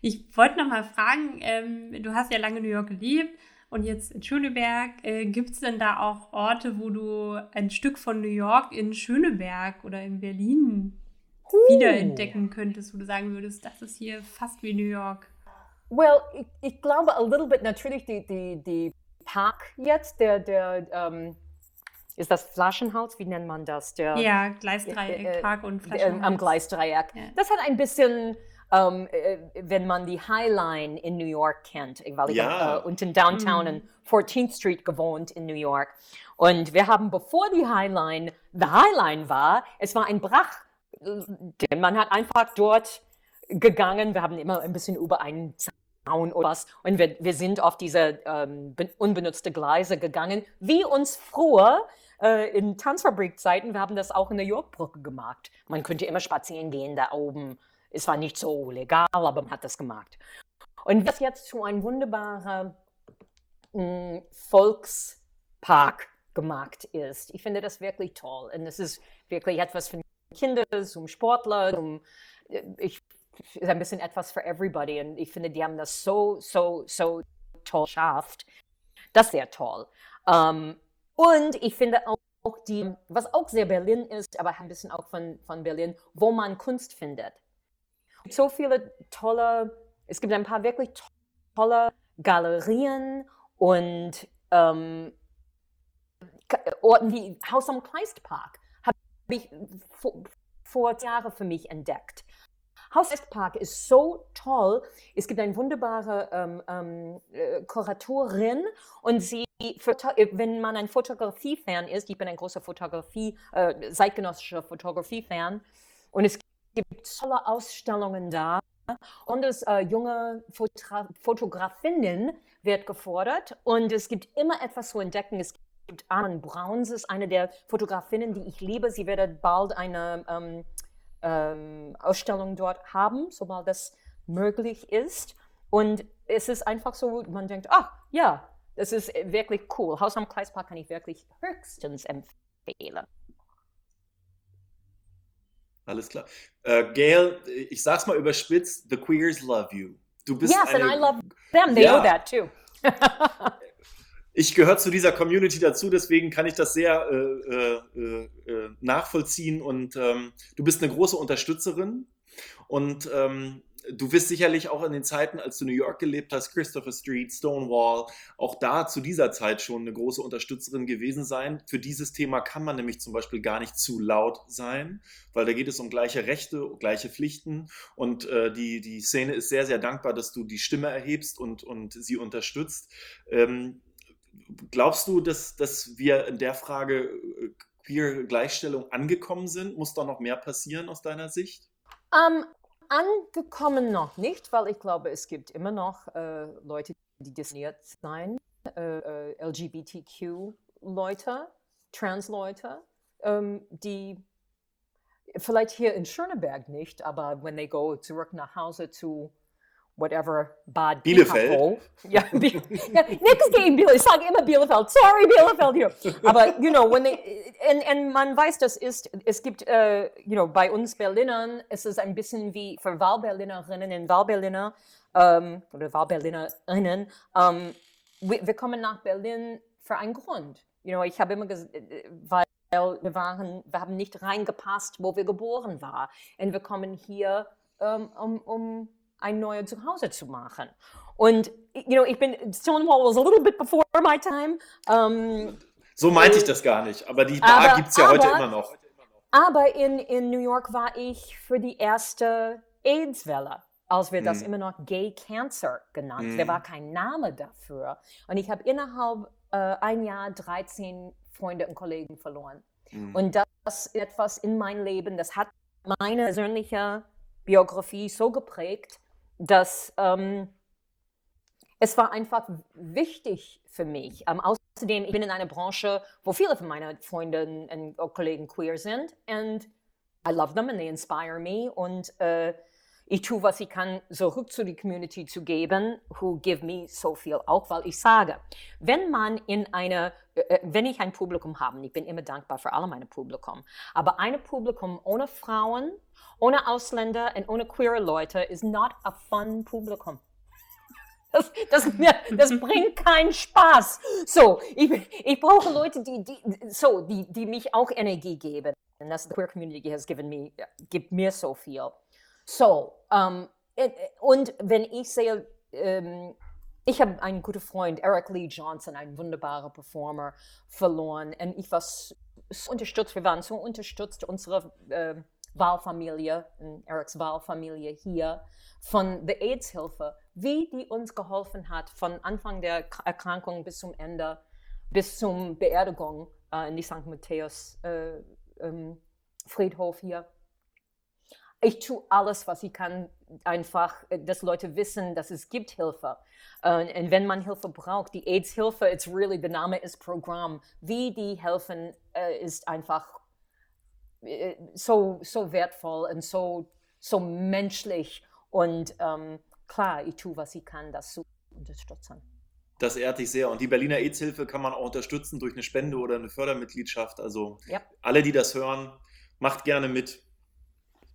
Speaker 1: Ich wollte noch mal fragen, ähm, du hast ja lange in New York gelebt und jetzt in Schöneberg. Äh, Gibt es denn da auch Orte, wo du ein Stück von New York in Schöneberg oder in Berlin uh. wiederentdecken könntest, wo du sagen würdest, das ist hier fast wie New York?
Speaker 3: Well, ich, ich glaube, a little bit natürlich die, die, die Park jetzt, der, der um ist das Flaschenhals? Wie nennt man das?
Speaker 1: Der, ja, Gleisdreieck, äh, äh Park und Flaschenhals.
Speaker 3: Am Gleisdreieck. Ja. Das hat ein bisschen, ähm, äh, wenn man die Highline in New York kennt, weil ich ja. habe äh, unten Downtown mhm. in 14th Street gewohnt in New York. Und wir haben, bevor die Highline, the Highline war, es war ein Brach, denn man hat einfach dort gegangen. Wir haben immer ein bisschen über einen Zaun oder was. Und wir, wir sind auf diese ähm, unbenutzte Gleise gegangen, wie uns früher äh, in Tanzfabrikzeiten, wir haben das auch in der Yorkbrücke gemacht. Man könnte immer spazieren gehen da oben. Es war nicht so legal, aber man hat das gemacht. Und was jetzt zu einem wunderbaren mh, hm, Volkspark gemacht ist, ich finde das wirklich toll. Und es ist wirklich etwas für Kinder, zum Sportler, zum, äh, ich ist ein bisschen etwas für everybody. Und ich finde, die haben das so, so, so toll geschafft. Das ist sehr toll. Um, ähm, und ich finde auch die, was auch sehr Berlin ist, aber ein bisschen auch von, von Berlin, wo man Kunst findet. So viele tolle, es gibt ein paar wirklich tolle Galerien und ähm, Orten wie Haus am Kleistpark habe ich vor, vor Jahren für mich entdeckt. Hauspark ist so toll. Es gibt eine wunderbare ähm, ähm, äh, Kuratorin und sie, wenn man ein Fotografie-Fan ist, ich bin ein großer Fotografie, äh, zeitgenössischer Fotografie-Fan und es gibt tolle Ausstellungen da und das äh, junge Fotra Fotografinnen wird gefordert und es gibt immer etwas zu entdecken. Es gibt Anne Brauns, ist eine der Fotografinnen, die ich liebe. Sie wird bald eine ähm, ähm, Ausstellung dort haben, sobald das möglich ist. Und es ist einfach so, man denkt, ach ja, Das ist wirklich cool. Haus am Kreispark kann ich wirklich höchstens empfehlen.
Speaker 2: Alles klar. Äh, Gail, ich sag's mal überspitzt, the queers love you. Du bist
Speaker 3: yes,
Speaker 2: eine,
Speaker 3: and I love them. They
Speaker 2: Ja.
Speaker 3: know that too.
Speaker 2: ich gehöre zu dieser Community dazu, deswegen kann ich das sehr äh, äh, äh, nachvollziehen und ähm, du bist eine große Unterstützerin und ähm, du wirst sicherlich auch in den Zeiten, als du New York gelebt hast, Christopher Street, Stonewall, auch da zu dieser Zeit schon eine große Unterstützerin gewesen sein. Für dieses Thema kann man nämlich zum Beispiel gar nicht zu laut sein, weil da geht es um gleiche Rechte, gleiche Pflichten und äh, die, die Szene ist sehr, sehr dankbar, dass du die Stimme erhebst und, und sie unterstützt. Ähm, glaubst du, dass, dass wir in der Frage äh, queer Gleichstellung angekommen sind? Muss da noch mehr passieren aus deiner Sicht?
Speaker 3: Ähm, angekommen noch nicht, weil ich glaube, es gibt immer noch äh, Leute, die diskriminiert sein, äh, äh, LGBTQ-Leute, Trans-Leute, ähm, die vielleicht hier in Schöneberg nicht, aber wenn they go zurück nach Hause zu whatever Bad
Speaker 2: Bielefeld.
Speaker 3: Ja, Bi ja, nichts gegen Bielefeld. Ich sage immer Bielefeld. Sorry, Bielefeld hier. Aber, you know, when they, und, und man weiß, das ist, es gibt, äh, you know, bei uns Berlinern, es ist ein bisschen wie für Wahlberlinerinnen und Wahlberliner, ähm, oder Wahlberlinerinnen, ähm, wir, wir kommen nach Berlin für einen Grund. You know, ich habe immer gesagt, weil wir waren, wir haben nicht reingepasst, wo wir geboren waren. Und wir kommen hier, ähm, um, um ein neues Zuhause zu machen. Und, you know, ich bin, Stonewall was a little bit before my time. Um,
Speaker 2: So meinte ich das gar nicht, aber die Bar gibt es ja heute
Speaker 3: aber-
Speaker 2: immer noch.
Speaker 3: aber in, in New York war ich für die erste AIDS-Welle, als wir das
Speaker 2: Mhm.
Speaker 3: immer noch Gay Cancer genannt.
Speaker 2: Mhm.
Speaker 3: Der war kein Name dafür. Und ich habe innerhalb äh, ein Jahr 13 Freunde und Kollegen verloren.
Speaker 2: Mhm.
Speaker 3: Und das ist etwas in mein Leben, das hat meine persönliche Biografie so geprägt, dass ähm, es war einfach wichtig für mich. Ähm, außerdem, ich bin in einer Branche, wo viele von meinen Freunden und Kollegen queer sind. Und I love them and they inspire me. Und äh, ich tue, was ich kann, zurück zu der Community zu geben, who give me so viel, auch weil ich sage, wenn man in eine, äh, wenn ich ein Publikum habe, ich bin immer dankbar für alle meine Publikum, aber ein Publikum ohne Frauen, ohne Ausländer und ohne queere Leute is not a fun Publikum. Das, das, das bringt keinen Spaß. So, ich, ich brauche Leute, die, die, so, die, die mich auch Energie geben. And that's the queer community has given me, gibt mir so viel. So, ähm, äh, und wenn ich sehe, ähm, ich habe einen guten Freund, Eric Lee Johnson, ein wunderbarer Performer, verloren. Und ich war so unterstützt, wir waren so unterstützt, unsere äh, Wahlfamilie, Erics Wahlfamilie hier, von der AIDS-Hilfe, wie die uns geholfen hat, von Anfang der Erkrankung bis zum Ende, bis zum Beerdigung äh, in die St. Matthäus äh, ähm, Friedhof hier. Ich tue alles, was ich kann, einfach, äh, dass Leute wissen, dass es gibt Hilfe. Und wenn man Hilfe braucht, die AIDS-Hilfe, it's really, der Name ist Programm. Wie die helfen, äh, ist einfach äh, so, so wertvoll und so, so menschlich. Und ähm, klar, ich tue, was ich kann, das zu unterstützen.
Speaker 2: Das ehrt dich sehr. Und die Berliner AIDS-Hilfe kann man auch unterstützen durch eine Spende oder eine Fördermitgliedschaft. Also
Speaker 3: Ja.
Speaker 2: alle, die das hören, macht gerne mit.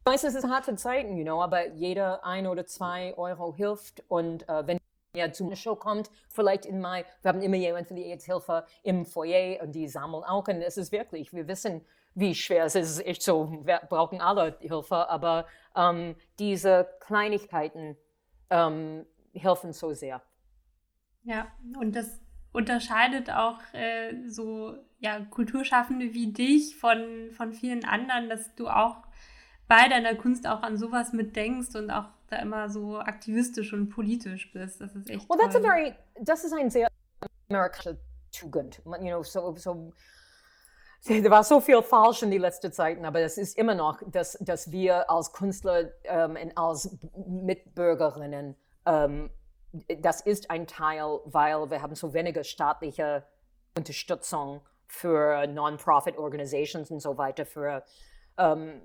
Speaker 3: Ich weiß, es ist harte Zeiten, you know, aber jeder ein oder zwei Euro hilft. Und äh, wenn ihr zu einer Show kommt, vielleicht in Mai, wir haben immer jemanden für die AIDS-Hilfe im Foyer und die sammeln auch. Und es ist wirklich, wir wissen, wie schwer. Es ist echt so, wir brauchen alle Hilfe, aber ähm, diese Kleinigkeiten ähm, helfen so sehr.
Speaker 1: Ja, und das unterscheidet auch äh, so ja, Kulturschaffende wie dich von, von vielen anderen, dass du auch bei deiner Kunst auch an sowas mitdenkst und auch da immer so aktivistisch und politisch bist. Das ist echt
Speaker 3: Well, that's a
Speaker 1: toll.
Speaker 3: very, das ist ein sehr amerikanische Tugend. You know, so, so, da war so viel falsch in die letzten Zeiten, aber das ist immer noch, dass, dass wir als Künstler ähm, und als Mitbürgerinnen, ähm, das ist ein Teil, weil wir haben so weniger staatliche Unterstützung für Non-Profit Organizations und so weiter, für ähm,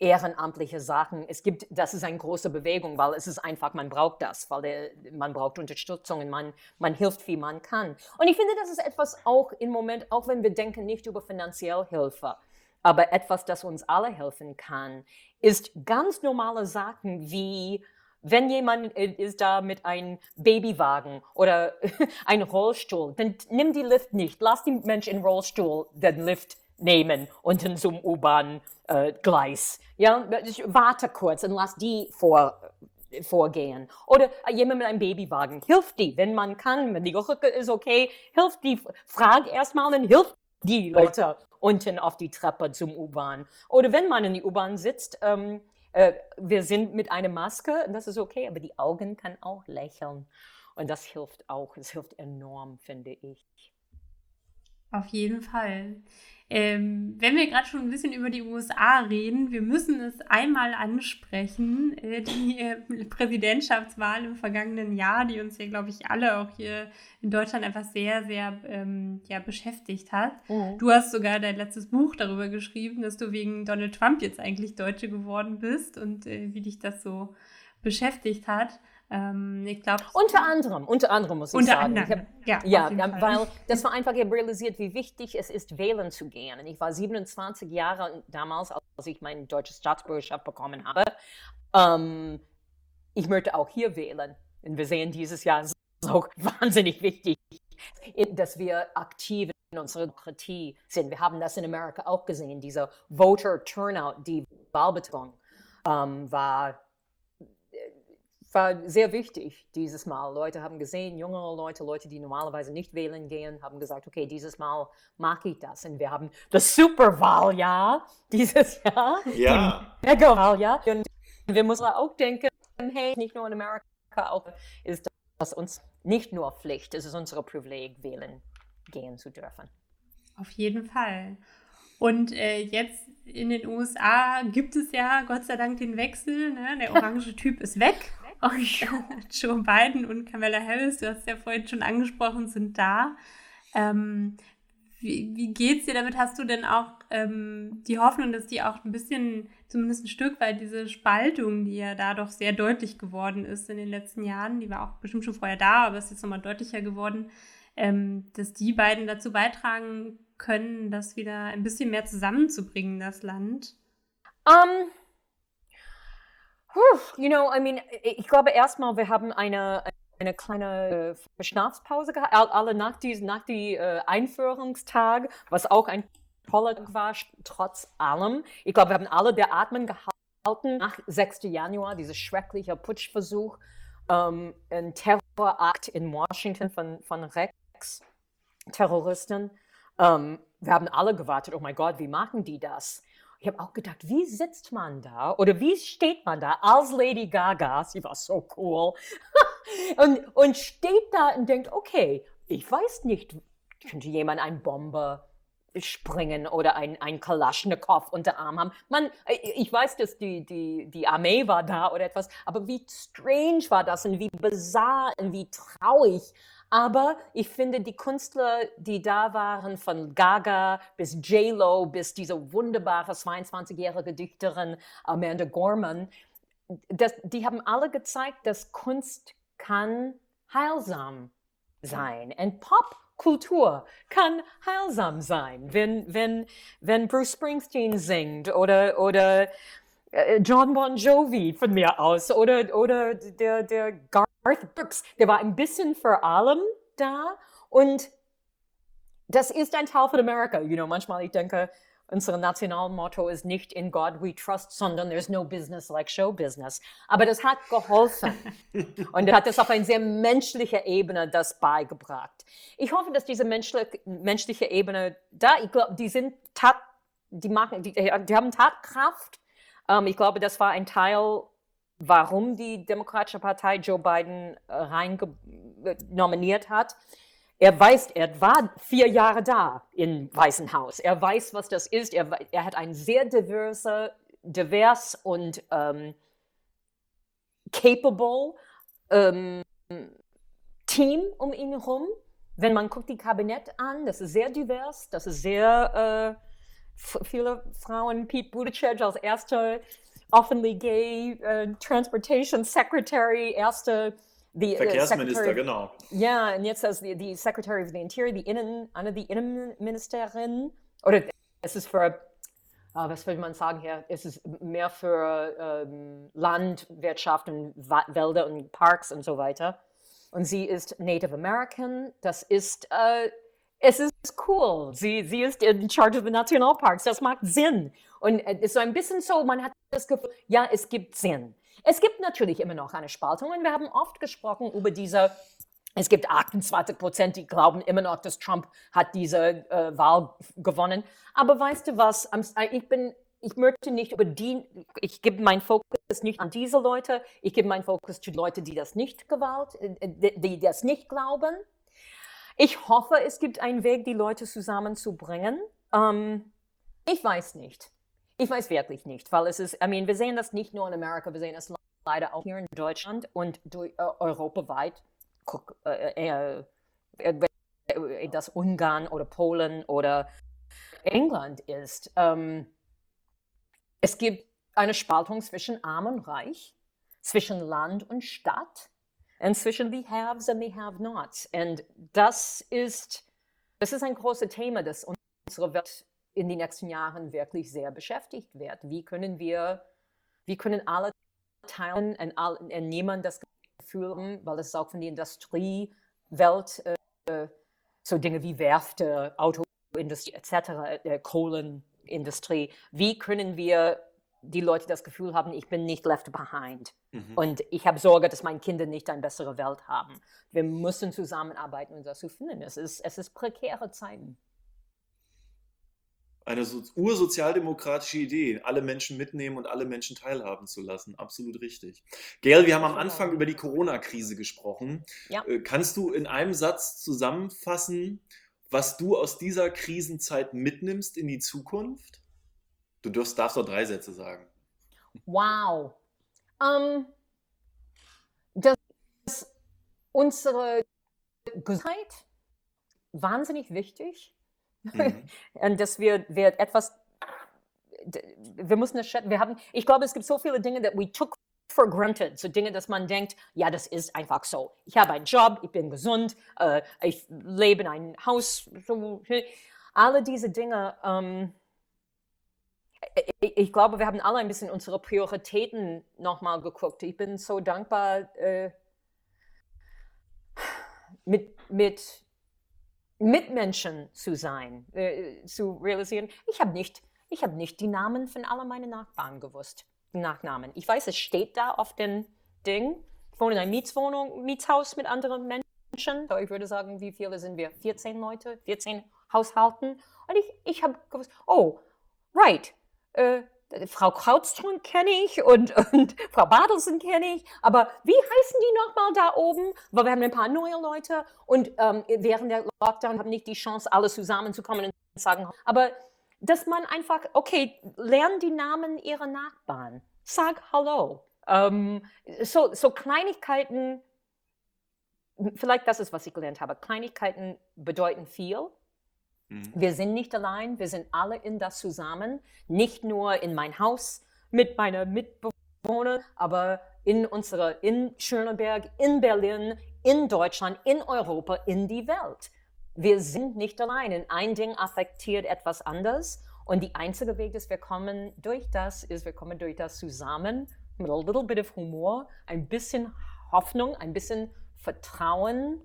Speaker 3: ehrenamtliche Sachen. Es gibt, das ist eine große Bewegung, weil es ist einfach, man braucht das, weil der, man braucht Unterstützung und man, man hilft, wie man kann. Und ich finde, das ist etwas auch im Moment, auch wenn wir denken nicht über finanzielle Hilfe, aber etwas, das uns alle helfen kann, ist ganz normale Sachen wie wenn jemand ist da mit einem Babywagen oder einem Rollstuhl, dann nimm die Lift nicht. Lass den Mensch im Rollstuhl den Lift nehmen dann zum U-Bahn-Gleis. Äh, ja, warte kurz und lass die vor, vorgehen. Oder jemand mit einem Babywagen, hilf die, wenn man kann, wenn die Rücke ist okay, hilf die, frag erstmal und hilf die Leute unten auf die Treppe zum U-Bahn. Oder wenn man in die U-Bahn sitzt, ähm, äh, wir sind mit einer Maske, das ist okay, aber die Augen kann auch lächeln. Und das hilft auch, es hilft enorm, finde ich.
Speaker 1: Auf jeden Fall. Ähm, wenn wir gerade schon ein bisschen über die USA reden, wir müssen es einmal ansprechen. Äh, die äh, Präsidentschaftswahl im vergangenen Jahr, die uns ja, glaube ich, alle auch hier in Deutschland einfach sehr, sehr ähm, ja, beschäftigt hat. Mhm. Du hast sogar dein letztes Buch darüber geschrieben, dass du wegen Donald Trump jetzt eigentlich Deutsche geworden bist und äh, wie dich das so beschäftigt hat. Ähm, ich glaube.
Speaker 3: Unter anderem, unter anderem muss ich
Speaker 1: unter
Speaker 3: sagen.
Speaker 1: Anderem.
Speaker 3: Ich hab, ja, ja weil das war einfach, ich habe realisiert, wie wichtig es ist, wählen zu gehen. Und ich war 27 Jahre damals, als ich meine deutsche Staatsbürgerschaft bekommen habe. Ähm, ich möchte auch hier wählen. Und wir sehen dieses Jahr, auch wahnsinnig wichtig, dass wir aktiv in unserer Demokratie sind. Wir haben das in Amerika auch gesehen. Dieser Voter Turnout, die Wahlbeton ähm, war war sehr wichtig dieses Mal. Leute haben gesehen, jüngere Leute, Leute, die normalerweise nicht wählen gehen, haben gesagt, okay, dieses Mal mag ich das. Und wir haben das Superwahljahr dieses Jahr.
Speaker 2: Ja.
Speaker 3: Mega-Wahljahr. Und wir müssen auch denken, hey, nicht nur in Amerika, auch ist das uns nicht nur Pflicht, es ist unser Privileg, wählen gehen zu dürfen.
Speaker 1: Auf jeden Fall. Und äh, jetzt in den USA gibt es ja Gott sei Dank den Wechsel. Ne? Der orange Typ ist weg. Und Joe Biden und Kamala Harris, du hast ja vorhin schon angesprochen, sind da. Ähm, wie, wie geht's dir damit? Hast du denn auch ähm, die Hoffnung, dass die auch ein bisschen, zumindest ein Stück weit, diese Spaltung, die ja da doch sehr deutlich geworden ist in den letzten Jahren, die war auch bestimmt schon vorher da, aber ist jetzt nochmal deutlicher geworden, ähm, dass die beiden dazu beitragen können, das wieder ein bisschen mehr zusammenzubringen, das Land?
Speaker 3: Um, you know, I mean, ich glaube erstmal, wir haben eine, eine kleine Verschnaufspause gehabt, alle nach, die, nach die äh, Einführungstag, was auch ein toller war, trotz allem. Ich glaube, wir haben alle der Atmen gehalten nach 6. Januar, dieser schreckliche Putschversuch, ähm, ein Terrorakt in Washington von, von Rex-Terroristen. Ähm, wir haben alle gewartet, oh mein Gott, wie machen die das? Ich habe auch gedacht, wie sitzt man da oder wie steht man da als Lady Gaga? Sie war so cool. und, und steht da und denkt, okay, ich weiß nicht, könnte jemand ein Bomber springen oder ein, ein Kalaschnikow unter Arm haben. Man, ich weiß, dass die, die, die Armee war da oder etwas, aber wie strange war das und wie bizarr und wie traurig aber ich finde, die Künstler, die da waren, von Gaga bis J-Lo bis diese wunderbare 22-jährige Dichterin Amanda Gorman, das, die haben alle gezeigt, dass Kunst kann heilsam sein. Und Popkultur kann heilsam sein. Wenn, wenn, wenn Bruce Springsteen singt oder, oder John Bon Jovi von mir aus oder, oder der, der Garth Brooks, der war ein bisschen für allem da und das ist ein Teil von Amerika. You know, manchmal ich denke, unser Nationalmotto ist nicht in God we trust, sondern there's no business like show business. Aber das hat geholfen. Und er hat das auf eine sehr menschliche Ebene das beigebracht. Ich hoffe, dass diese menschliche, menschliche Ebene da, ich glaube, die sind Tat, die machen, die, die haben Tatkraft ähm, ich glaube, das war ein Teil, warum die Demokratische Partei Joe Biden äh, rein äh, nominiert hat. Er weiß, er war vier Jahre da im Weißen Haus. Er weiß, was das ist. Er, er hat ein sehr diverse, divers und ähm, capable ähm, Team um ihn herum. Wenn man guckt die Kabinett an, das ist sehr divers, das ist sehr äh, viele Frauen, Pete Buttigieg als erster openly gay uh, Transportation Secretary, erste
Speaker 2: die, Verkehrsminister, uh, genau.
Speaker 3: Ja, und jetzt als die, die Secretary of the Interior, die Innen, eine die Innenministerin, oder es ist für, uh, was würde man sagen hier, es ist mehr für ähm, Landwirtschaft und Wälder und Parks und so weiter. Und sie ist Native American, das ist, äh, es ist cool. Sie, sie ist in charge of the Nationalparks, das macht Sinn. Und es ist so ein bisschen so, man hat das Gefühl, ja, es gibt Sinn. Es gibt natürlich immer noch eine Spaltung und wir haben oft gesprochen über diese es gibt 28 Prozent, die glauben immer noch, dass Trump hat diese äh, Wahl gewonnen. Aber weißt du was? Äh, ich bin, ich möchte nicht über die, ich gebe meinen Fokus nicht an diese Leute. Ich gebe meinen Fokus zu Leuten, die das nicht gewalt, äh, die das nicht glauben. Ich hoffe, es gibt einen Weg, die Leute zusammenzubringen. Ähm, ich weiß nicht. Ich weiß wirklich nicht, weil es ist, I mean, wir sehen das nicht nur in Amerika, wir sehen das leider auch hier in Deutschland und durch, äh, europaweit. Guck, äh, äh, das Ungarn oder Polen oder England ist. Ähm, es gibt eine Spaltung zwischen Arm und Reich, zwischen Land und Stadt und zwischen the haves and the have-nots. Und das ist, das ist ein großes Thema, das unsere Welt in den nächsten Jahren wirklich sehr beschäftigt wird. Wie können wir, wie können alle teilen und, all, und niemand das Gefühl haben, weil es auch von der Industriewelt äh, so Dinge wie Werfte, Autoindustrie etc., äh, Kohlenindustrie, wie können wir die Leute das Gefühl haben, ich bin nicht left behind. Mhm. Und ich habe Sorge, dass meine Kinder nicht eine bessere Welt haben. Wir müssen zusammenarbeiten, um das zu finden. Es ist, es ist prekäre Zeiten
Speaker 2: eine so, ursozialdemokratische Idee, alle Menschen mitnehmen und alle Menschen teilhaben zu lassen. Absolut richtig. Gail, wir haben am Anfang über die Corona-Krise gesprochen. Ja. Äh, kannst du in einem Satz zusammenfassen, was du aus dieser Krisenzeit mitnimmst in die Zukunft? Du darfst, darfst doch drei Sätze sagen.
Speaker 3: Wow. Um, ähm, dass unsere Gesundheit wahnsinnig wichtig Mhm. Und dass wir, wir etwas, wir müssen es schätzen, wir haben, ich glaube, es gibt so viele Dinge, that we took for granted, so Dinge, dass man denkt, ja, das ist einfach so. Ich habe einen Job, ich bin gesund, äh, ich lebe in einem Haus, so, alle diese Dinge, ähm, ich, ich, glaube, wir haben alle ein bisschen unsere Prioritäten nochmal geguckt. Ich bin so dankbar, äh, mit, mit Mitmenschen zu sein, äh, zu realisieren. Ich habe nicht, ich habe nicht die Namen von all meinen Nachbarn gewusst, Nachnamen. Ich weiß, es steht da auf dem Ding. Ich wohne in einer Mietswohnung, Mietshaus mit anderen Menschen. So, ich würde sagen, wie viele sind wir? 14 Leute, 14 Haushalten. Und ich, ich habe gewusst, oh, right, äh, Frau Krautström kenne ich und, und Frau Badelsen kenne ich, aber wie heißen die nochmal da oben? Weil wir haben ein paar neue Leute und ähm, während der Lockdown haben nicht die Chance, alle zusammenzukommen und zu sagen, aber dass man einfach, okay, lernen die Namen ihrer Nachbarn, sag Hallo. Ähm, so, so Kleinigkeiten, vielleicht das ist, was ich gelernt habe, Kleinigkeiten bedeuten viel Mhm. Wir sind nicht allein, wir sind alle in das zusammen, nicht nur in mein Haus mit meiner Mitbewohner, aber in unserer, in Schöneberg, in Berlin, in Deutschland, in Europa, in die Welt. Wir sind nicht allein. Und ein Ding affektiert etwas anders. Und die einzige Weg, dass wir kommen durch das, ist, wir kommen durch das zusammen mit a little bit of Humor, ein bisschen Hoffnung, ein bisschen Vertrauen.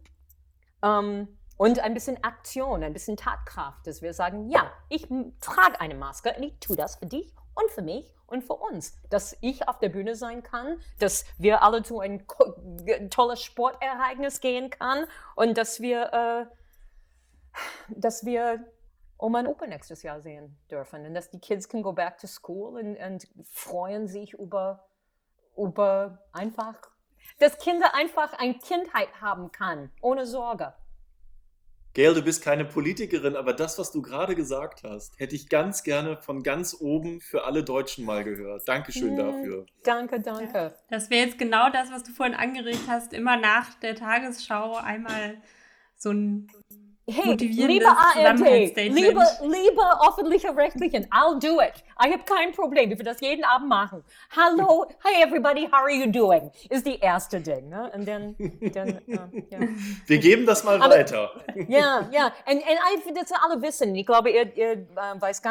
Speaker 3: Um, und ein bisschen Aktion, ein bisschen Tatkraft, dass wir sagen, ja, ich trage eine Maske und ich tue das für dich und für mich und für uns. Dass ich auf der Bühne sein kann, dass wir alle zu ein tolles Sportereignis gehen kann und dass wir, äh, dass wir Oma und Opa nächstes Jahr sehen dürfen und dass die Kids can go back to school und, und freuen sich über, über einfach, dass Kinder einfach eine Kindheit haben kann, ohne Sorge.
Speaker 2: Gail, du bist keine Politikerin, aber das, was du gerade gesagt hast, hätte ich ganz gerne von ganz oben für alle Deutschen mal gehört. Dankeschön hm, dafür.
Speaker 3: Danke, danke.
Speaker 1: Das wäre jetzt genau das, was du vorhin angeregt hast, immer nach der Tagesschau einmal so ein
Speaker 3: Hey, liebe ARD, liebe, liebe öffentliche Rechtlichen, I'll do it. I have kein Problem. Ich will das jeden Abend machen. Hallo, hi everybody, how are you doing? Ist die erste Ding. Ne? Und dann, dann
Speaker 2: uh, yeah. Wir geben das mal Aber, weiter.
Speaker 3: Ja, ja. Und, und das alle wissen. Ich glaube, ihr, ihr äh, weiß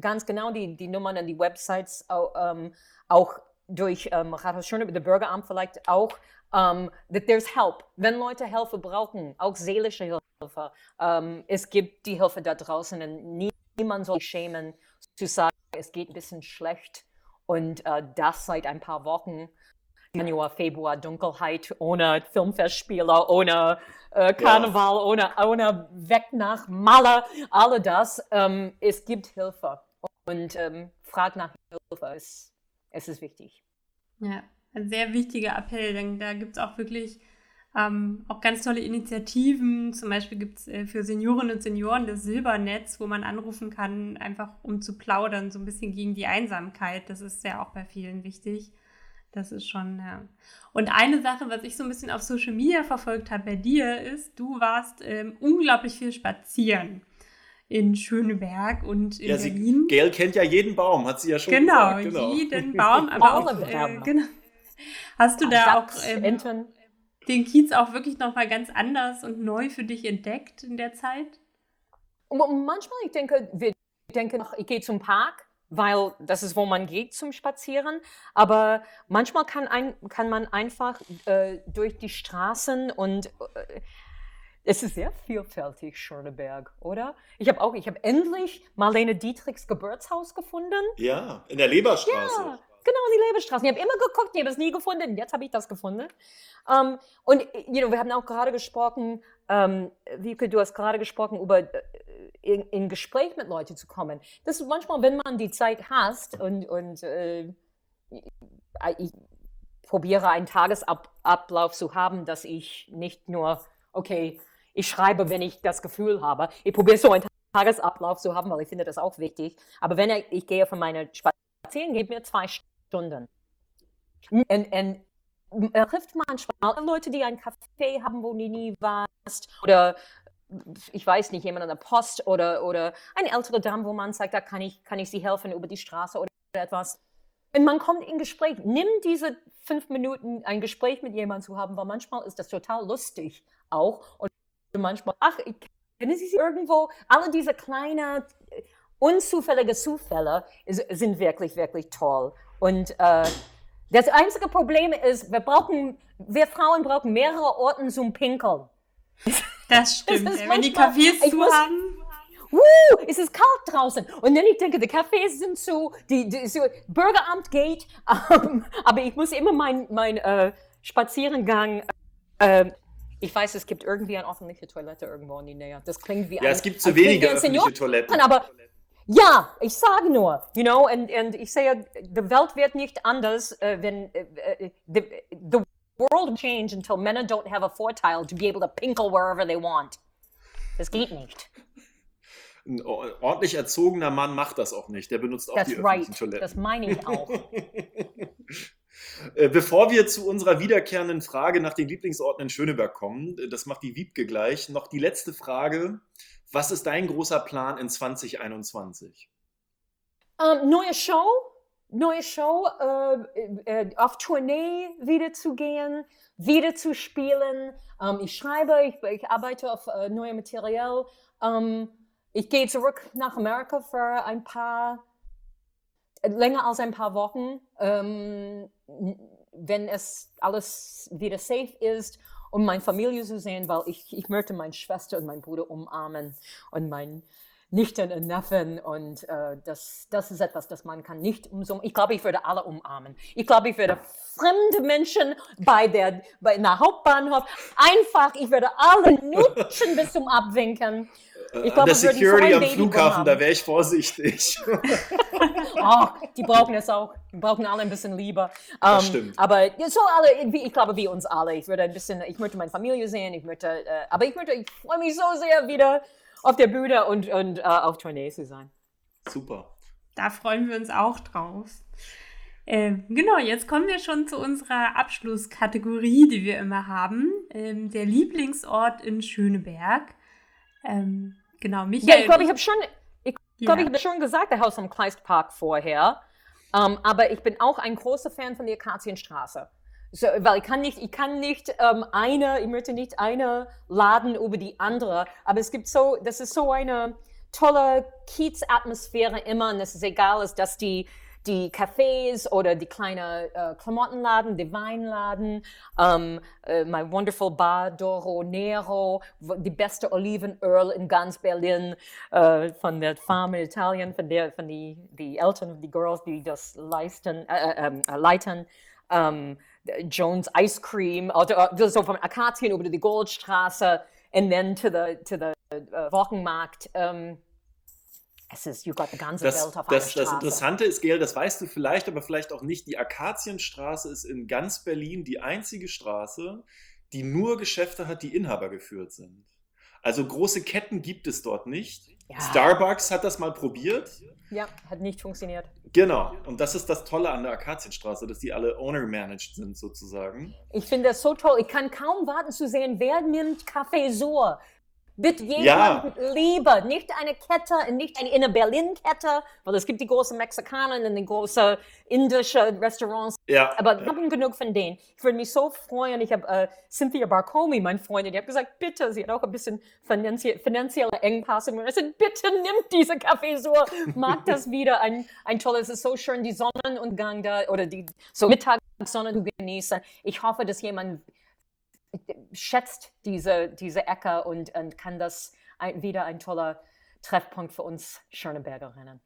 Speaker 3: ganz genau die, die Nummern und die Websites auch, ähm, auch durch ähm, Rathaus Schöneberg, der Bürgeramt vielleicht auch um, that there's help. Wenn Leute Hilfe brauchen, auch seelische Hilfe, um, es gibt die Hilfe da draußen und niemand soll sich schämen zu sagen, es geht ein bisschen schlecht und uh, das seit ein paar Wochen. Januar, Februar, Dunkelheit, ohne Filmfestspiele, ohne äh, Karneval, ja. ohne, ohne Weg nach Malle, all das. Ähm, es gibt Hilfe und ähm, fragt nach Hilfe. Es, es ist wichtig.
Speaker 1: Ja, ein sehr wichtiger Appell, denn da gibt es auch wirklich ähm, auch ganz tolle Initiativen. Zum Beispiel gibt es äh, für Seniorinnen und Senioren das Silbernetz, wo man anrufen kann, einfach um zu plaudern, so ein bisschen gegen die Einsamkeit. Das ist ja auch bei vielen wichtig. Das ist schon, ja. Und eine Sache, was ich so ein bisschen auf Social Media verfolgt habe bei dir, ist, du warst ähm, unglaublich viel spazieren in Schöneberg und in ja, Berlin.
Speaker 2: Sie, Gail kennt ja jeden Baum, hat sie ja schon
Speaker 1: genau,
Speaker 2: gesagt.
Speaker 1: Genau, jeden Baum, aber auch, äh, genau, Hast du da auch ähm, den Kiez auch wirklich nochmal ganz anders und neu für dich entdeckt in der Zeit?
Speaker 3: Manchmal, ich denke, wir denken, ich gehe zum Park, weil das ist, wo man geht zum Spazieren. Aber manchmal kann, ein, kann man einfach äh, durch die Straßen und äh, es ist sehr vielfältig, Schöneberg, oder? Ich habe auch, ich habe endlich Marlene Dietrichs Geburtshaus gefunden.
Speaker 2: Ja, in der Leberstraße.
Speaker 3: Ja, Genau, die Lebestraßen. Ich habe immer geguckt, ich habe es nie gefunden. Jetzt habe ich das gefunden. Um, ähm, und you know, wir haben auch gerade gesprochen, um, ähm, Wieke, du hast gerade gesprochen, über äh, in, in, Gespräch mit Leuten zu kommen. Das ist manchmal, wenn man die Zeit hast und, und äh, ich probiere einen Tagesablauf zu haben, dass ich nicht nur, okay, ich schreibe, wenn ich das Gefühl habe. Ich probiere so einen Tagesablauf zu haben, weil ich finde das auch wichtig. Aber wenn ich, ich gehe von meiner Spazieren, gebe mir zwei Stunden Stunden. Und, und er trifft manchmal Leute, die ein Café haben, wo du nie warst, oder ich weiß nicht, jemand an der Post oder, oder eine ältere Dame, wo man sagt, da kann ich, kann ich sie helfen über die Straße oder etwas. Und man kommt in Gespräch. Nimm diese fünf Minuten, ein Gespräch mit jemandem zu haben, weil manchmal ist das total lustig auch. Und manchmal, ach, ich kenne sie irgendwo. Alle diese kleinen, unzufällige Zufälle sind wirklich, wirklich toll. Und äh, das einzige Problem ist, wir brauchen, wir Frauen brauchen mehrere Orte zum Pinkeln.
Speaker 1: Das stimmt. Das Wenn die Cafés zu muss, haben.
Speaker 3: Uh, es ist kalt draußen. Und dann ich denke, die Cafés sind zu, die, die so, Bürgeramt geht, ähm, aber ich muss immer mein, mein äh, Spazierengang. Äh, ich weiß, es gibt irgendwie eine öffentliche Toilette irgendwo in die Nähe. Das klingt wie
Speaker 2: Ja, ein, es gibt zu wenige öffentliche Toiletten.
Speaker 3: Aber ja, ich sage nur, you know, und, und ich sehe, die Welt wird nicht anders, uh, wenn uh, the, the world will change until men don't have a Vorteil to be able to pinkle wherever they want. Das geht nicht.
Speaker 2: Ein ordentlich erzogener Mann macht das auch nicht. Der benutzt auch
Speaker 3: That's
Speaker 2: die öffentlichen
Speaker 3: right.
Speaker 2: Toiletten.
Speaker 3: Das meine ich auch.
Speaker 2: Bevor wir zu unserer wiederkehrenden Frage nach den Lieblingsorten in Schöneberg kommen, das macht die Wiebke gleich, noch die letzte Frage. Was ist dein großer Plan in 2021?
Speaker 3: Um, neue Show, neue Show, äh, äh, auf Tournee wieder zu gehen, wieder zu spielen. Um, ich schreibe, ich, ich arbeite auf äh, neuem Material. Um, ich gehe zurück nach Amerika für ein paar, länger als ein paar Wochen, ähm, wenn es alles wieder safe ist um meine Familie zu sehen, weil ich, ich möchte meine Schwester und meinen Bruder umarmen und meinen Nichten und Neffen und äh, das, das ist etwas, das man kann nicht umsummen. Ich glaube, ich würde alle umarmen. Ich glaube, ich würde fremde Menschen bei der, bei einer Hauptbahnhof einfach, ich würde alle nutschen bis zum Abwinken.
Speaker 2: Ich glaube, der Security am Flughafen, da wäre ich vorsichtig.
Speaker 3: oh, die brauchen es auch. Die brauchen alle ein bisschen Liebe.
Speaker 2: Um, das ähm, stimmt.
Speaker 3: Aber so alle, ich glaube, wie uns alle. Ich würde ein bisschen, ich möchte meine Familie sehen, ich möchte, äh, aber ich möchte, ich freue mich so sehr wieder auf der Bühne und, und uh, auf Tournee zu sein.
Speaker 2: Super.
Speaker 1: Da freuen wir uns auch drauf. Äh, genau, jetzt kommen wir schon zu unserer Abschlusskategorie, die wir immer haben. Ähm, der Lieblingsort in Schöneberg. Ähm, genau,
Speaker 3: Michael. Ja, ich glaube, ich habe schon, ich glaube, ich habe schon gesagt, der Haus am Kleistpark vorher. Um, ähm, aber ich bin auch ein großer Fan von der Akazienstraße. So, weil ich kann nicht, ich kann nicht ähm, eine, ich möchte nicht eine laden über die andere, aber es gibt so, das ist so eine tolle Kiez-Atmosphäre immer und es ist egal, dass die die Cafés oder die kleinen äh, Klamottenladen, die Weinladen, ähm, äh, mein wonderful Bar Doro Nero, die beste Olivenöl in ganz Berlin äh, von der Farm in Italien, von der von die die Eltern, die Girls, die das leisten, äh, äh, ähm, äh, leiten. Ähm, Jones Ice Cream, also, so von Akazien über die Goldstraße and then to the to the Wochenmarkt. Um, es ist, you got the ganze
Speaker 2: das,
Speaker 3: Welt auf
Speaker 2: das, das Interessante ist, Gail, das weißt du vielleicht, aber vielleicht auch nicht, die Akazienstraße ist in ganz Berlin die einzige Straße, die nur Geschäfte hat, die Inhaber geführt sind. Also große Ketten gibt es dort nicht. Ja. Starbucks hat das mal probiert.
Speaker 3: Ja, hat nicht funktioniert.
Speaker 2: Genau. Und das ist das Tolle an der Akazienstraße, dass die alle owner-managed sind sozusagen.
Speaker 3: Ich finde das so toll. Ich kann kaum warten zu sehen, wer nimmt Café Sur. Bitte jemand
Speaker 2: ja.
Speaker 3: lieber, nicht eine Kette, nicht eine inner Berlin-Kette, weil es gibt die großen Mexikaner und die großen indische Restaurants.
Speaker 2: Ja.
Speaker 3: Aber wir haben genug von denen. Ich würde mich so freuen. Ich habe äh, Cynthia Barcomi, meine Freundin, die hat gesagt, bitte, sie hat auch ein bisschen finanzie finanzielle Engpässe. Und ich sagte, bitte nimm diese Kaffee so, mag das wieder. Ein, ein tolles, es ist so schön, die Sonnenuntergang da oder die so Mittagssonne zu genießen. Ich hoffe, dass jemand schätzt diese, diese Ecke und, und kann das ein, wieder ein toller Treffpunkt für uns Schönebergerinnen.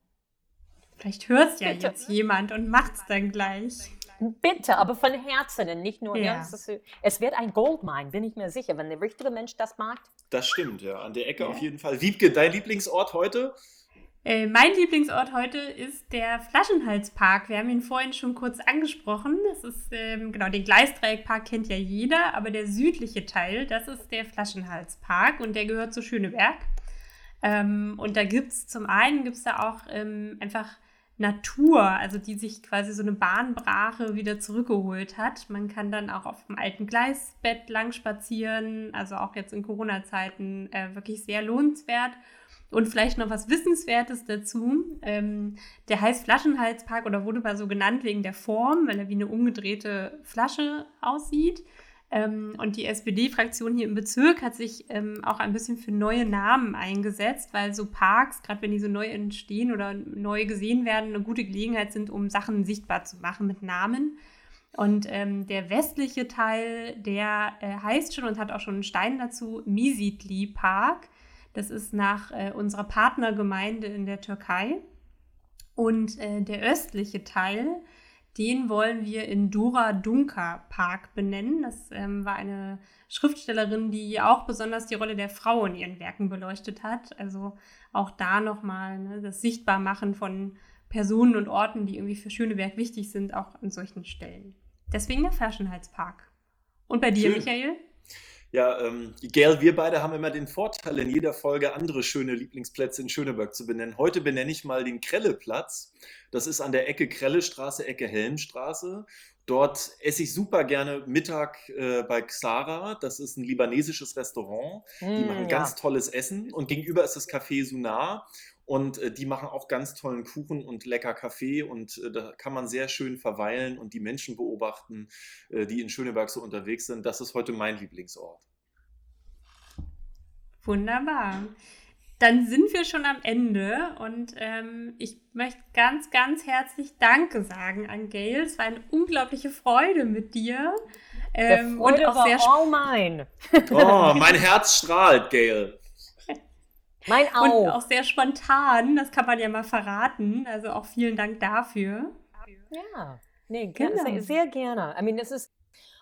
Speaker 1: Vielleicht hört ja Bitte. jetzt jemand und macht es dann gleich.
Speaker 3: Bitte, aber von Herzen und nicht nur. Ja. Ja, es wird ein Goldmine, bin ich mir sicher, wenn der richtige Mensch das mag.
Speaker 2: Das stimmt, ja. An der Ecke ja. auf jeden Fall. Wiebke, dein Lieblingsort heute?
Speaker 1: Äh, mein Lieblingsort heute ist der Flaschenhalspark. Wir haben ihn vorhin schon kurz angesprochen. Das ist, ähm, genau, den Gleisdreieckpark kennt ja jeder, aber der südliche Teil, das ist der Flaschenhalspark und der gehört zu Schöneberg. Ähm, und da gibt es zum einen gibt's da auch ähm, einfach Natur, also die sich quasi so eine Bahnbrache wieder zurückgeholt hat. Man kann dann auch auf dem alten Gleisbett lang spazieren, also auch jetzt in Corona-Zeiten äh, wirklich sehr lohnenswert. Und vielleicht noch was Wissenswertes dazu. Ähm, der heißt Flaschenhalspark oder wurde mal so genannt wegen der Form, weil er wie eine umgedrehte Flasche aussieht. Ähm, und die SPD-Fraktion hier im Bezirk hat sich ähm, auch ein bisschen für neue Namen eingesetzt, weil so Parks, gerade wenn die so neu entstehen oder neu gesehen werden, eine gute Gelegenheit sind, um Sachen sichtbar zu machen mit Namen. Und ähm, der westliche Teil, der äh, heißt schon und hat auch schon einen Stein dazu, Misitli Park. Das ist nach äh, unserer Partnergemeinde in der Türkei. Und äh, der östliche Teil, den wollen wir in Dura Dunka Park benennen. Das ähm, war eine Schriftstellerin, die auch besonders die Rolle der Frau in ihren Werken beleuchtet hat. Also auch da nochmal ne, das Sichtbarmachen von Personen und Orten, die irgendwie für Schöneberg wichtig sind, auch an solchen Stellen. Deswegen der Flaschenhalspark. Und bei dir, Schön. Michael?
Speaker 2: Ja, ähm, Gail, wir beide haben immer den Vorteil, in jeder Folge andere schöne Lieblingsplätze in Schöneberg zu benennen. Heute benenne ich mal den Krelleplatz. Das ist an der Ecke Krellestraße, Ecke Helmstraße. Dort esse ich super gerne Mittag äh, bei Xara. Das ist ein libanesisches Restaurant. Mm, die machen ja. ganz tolles Essen. Und gegenüber ist das Café Sunar. Und äh, die machen auch ganz tollen Kuchen und lecker Kaffee und äh, da kann man sehr schön verweilen und die Menschen beobachten, äh, die in Schöneberg so unterwegs sind. Das ist heute mein Lieblingsort.
Speaker 1: Wunderbar. Dann sind wir schon am Ende und ähm, ich möchte ganz, ganz herzlich Danke sagen an Gail. Es war eine unglaubliche Freude mit dir.
Speaker 3: Ähm, und auch sehr all mine.
Speaker 2: Oh, mein Herz strahlt, Gail.
Speaker 3: Mein auch.
Speaker 1: Und auch sehr spontan, das kann man ja mal verraten. Also auch vielen Dank dafür.
Speaker 3: Ja, nee, genau. sehr, sehr gerne. I mean, es ist,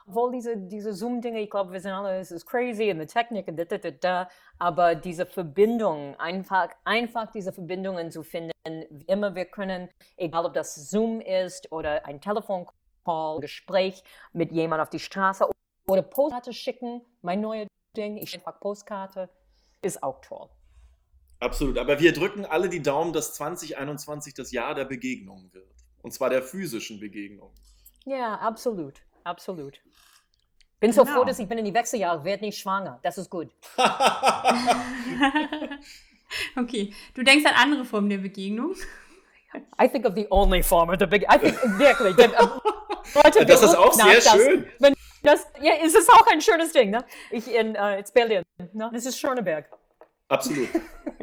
Speaker 3: obwohl diese, diese Zoom-Dinge, ich glaube, wir sind alle, es ist crazy und die Technik und da, da, da, da, aber diese Verbindung, einfach, einfach diese Verbindungen zu finden, immer wir können, egal ob das Zoom ist oder ein Telefoncall, Gespräch mit jemand auf die Straße oder Postkarte schicken, mein neues Ding, ich schicke Postkarte, ist auch toll.
Speaker 2: Absolut. Aber wir drücken alle die Daumen, dass 2021 das Jahr der Begegnungen wird. Und zwar der physischen Begegnung.
Speaker 3: Ja, absolut. Absolut. Bin so
Speaker 1: Genau.
Speaker 3: froh, dass ich bin in die Wechseljahre, werde nicht schwanger. Das ist gut.
Speaker 1: okay, du denkst an andere Formen der Begegnung.
Speaker 3: I think of the only form of the big. I think wirklich. Denn, ähm, Leute,
Speaker 2: Das ist auch sehr
Speaker 3: das.
Speaker 2: schön.
Speaker 3: Wenn das, ja, es ist auch ein schönes Ding, ne? Ich in äh, it's Berlin. Ne? Das ist Schöneberg.
Speaker 2: Absolut.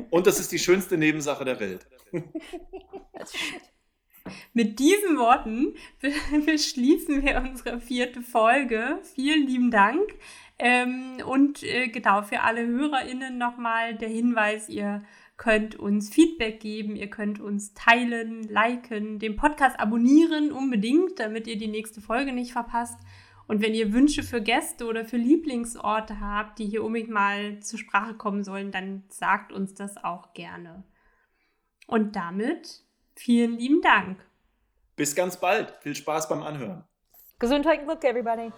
Speaker 2: Und das ist die schönste Nebensache der Welt.
Speaker 1: Mit diesen Worten be- beschließen wir unsere vierte Folge. Vielen lieben Dank. Ähm, und äh, genau für alle HörerInnen nochmal der Hinweis, ihr könnt uns Feedback geben, ihr könnt uns teilen, liken, den Podcast abonnieren unbedingt, damit ihr die nächste Folge nicht verpasst. Und wenn ihr Wünsche für Gäste oder für Lieblingsorte habt, die hier unbedingt mal zur Sprache kommen sollen, dann sagt uns das auch gerne. Und damit vielen lieben Dank.
Speaker 2: Bis ganz bald. Viel Spaß beim Anhören.
Speaker 3: Gesundheit und Glück, everybody.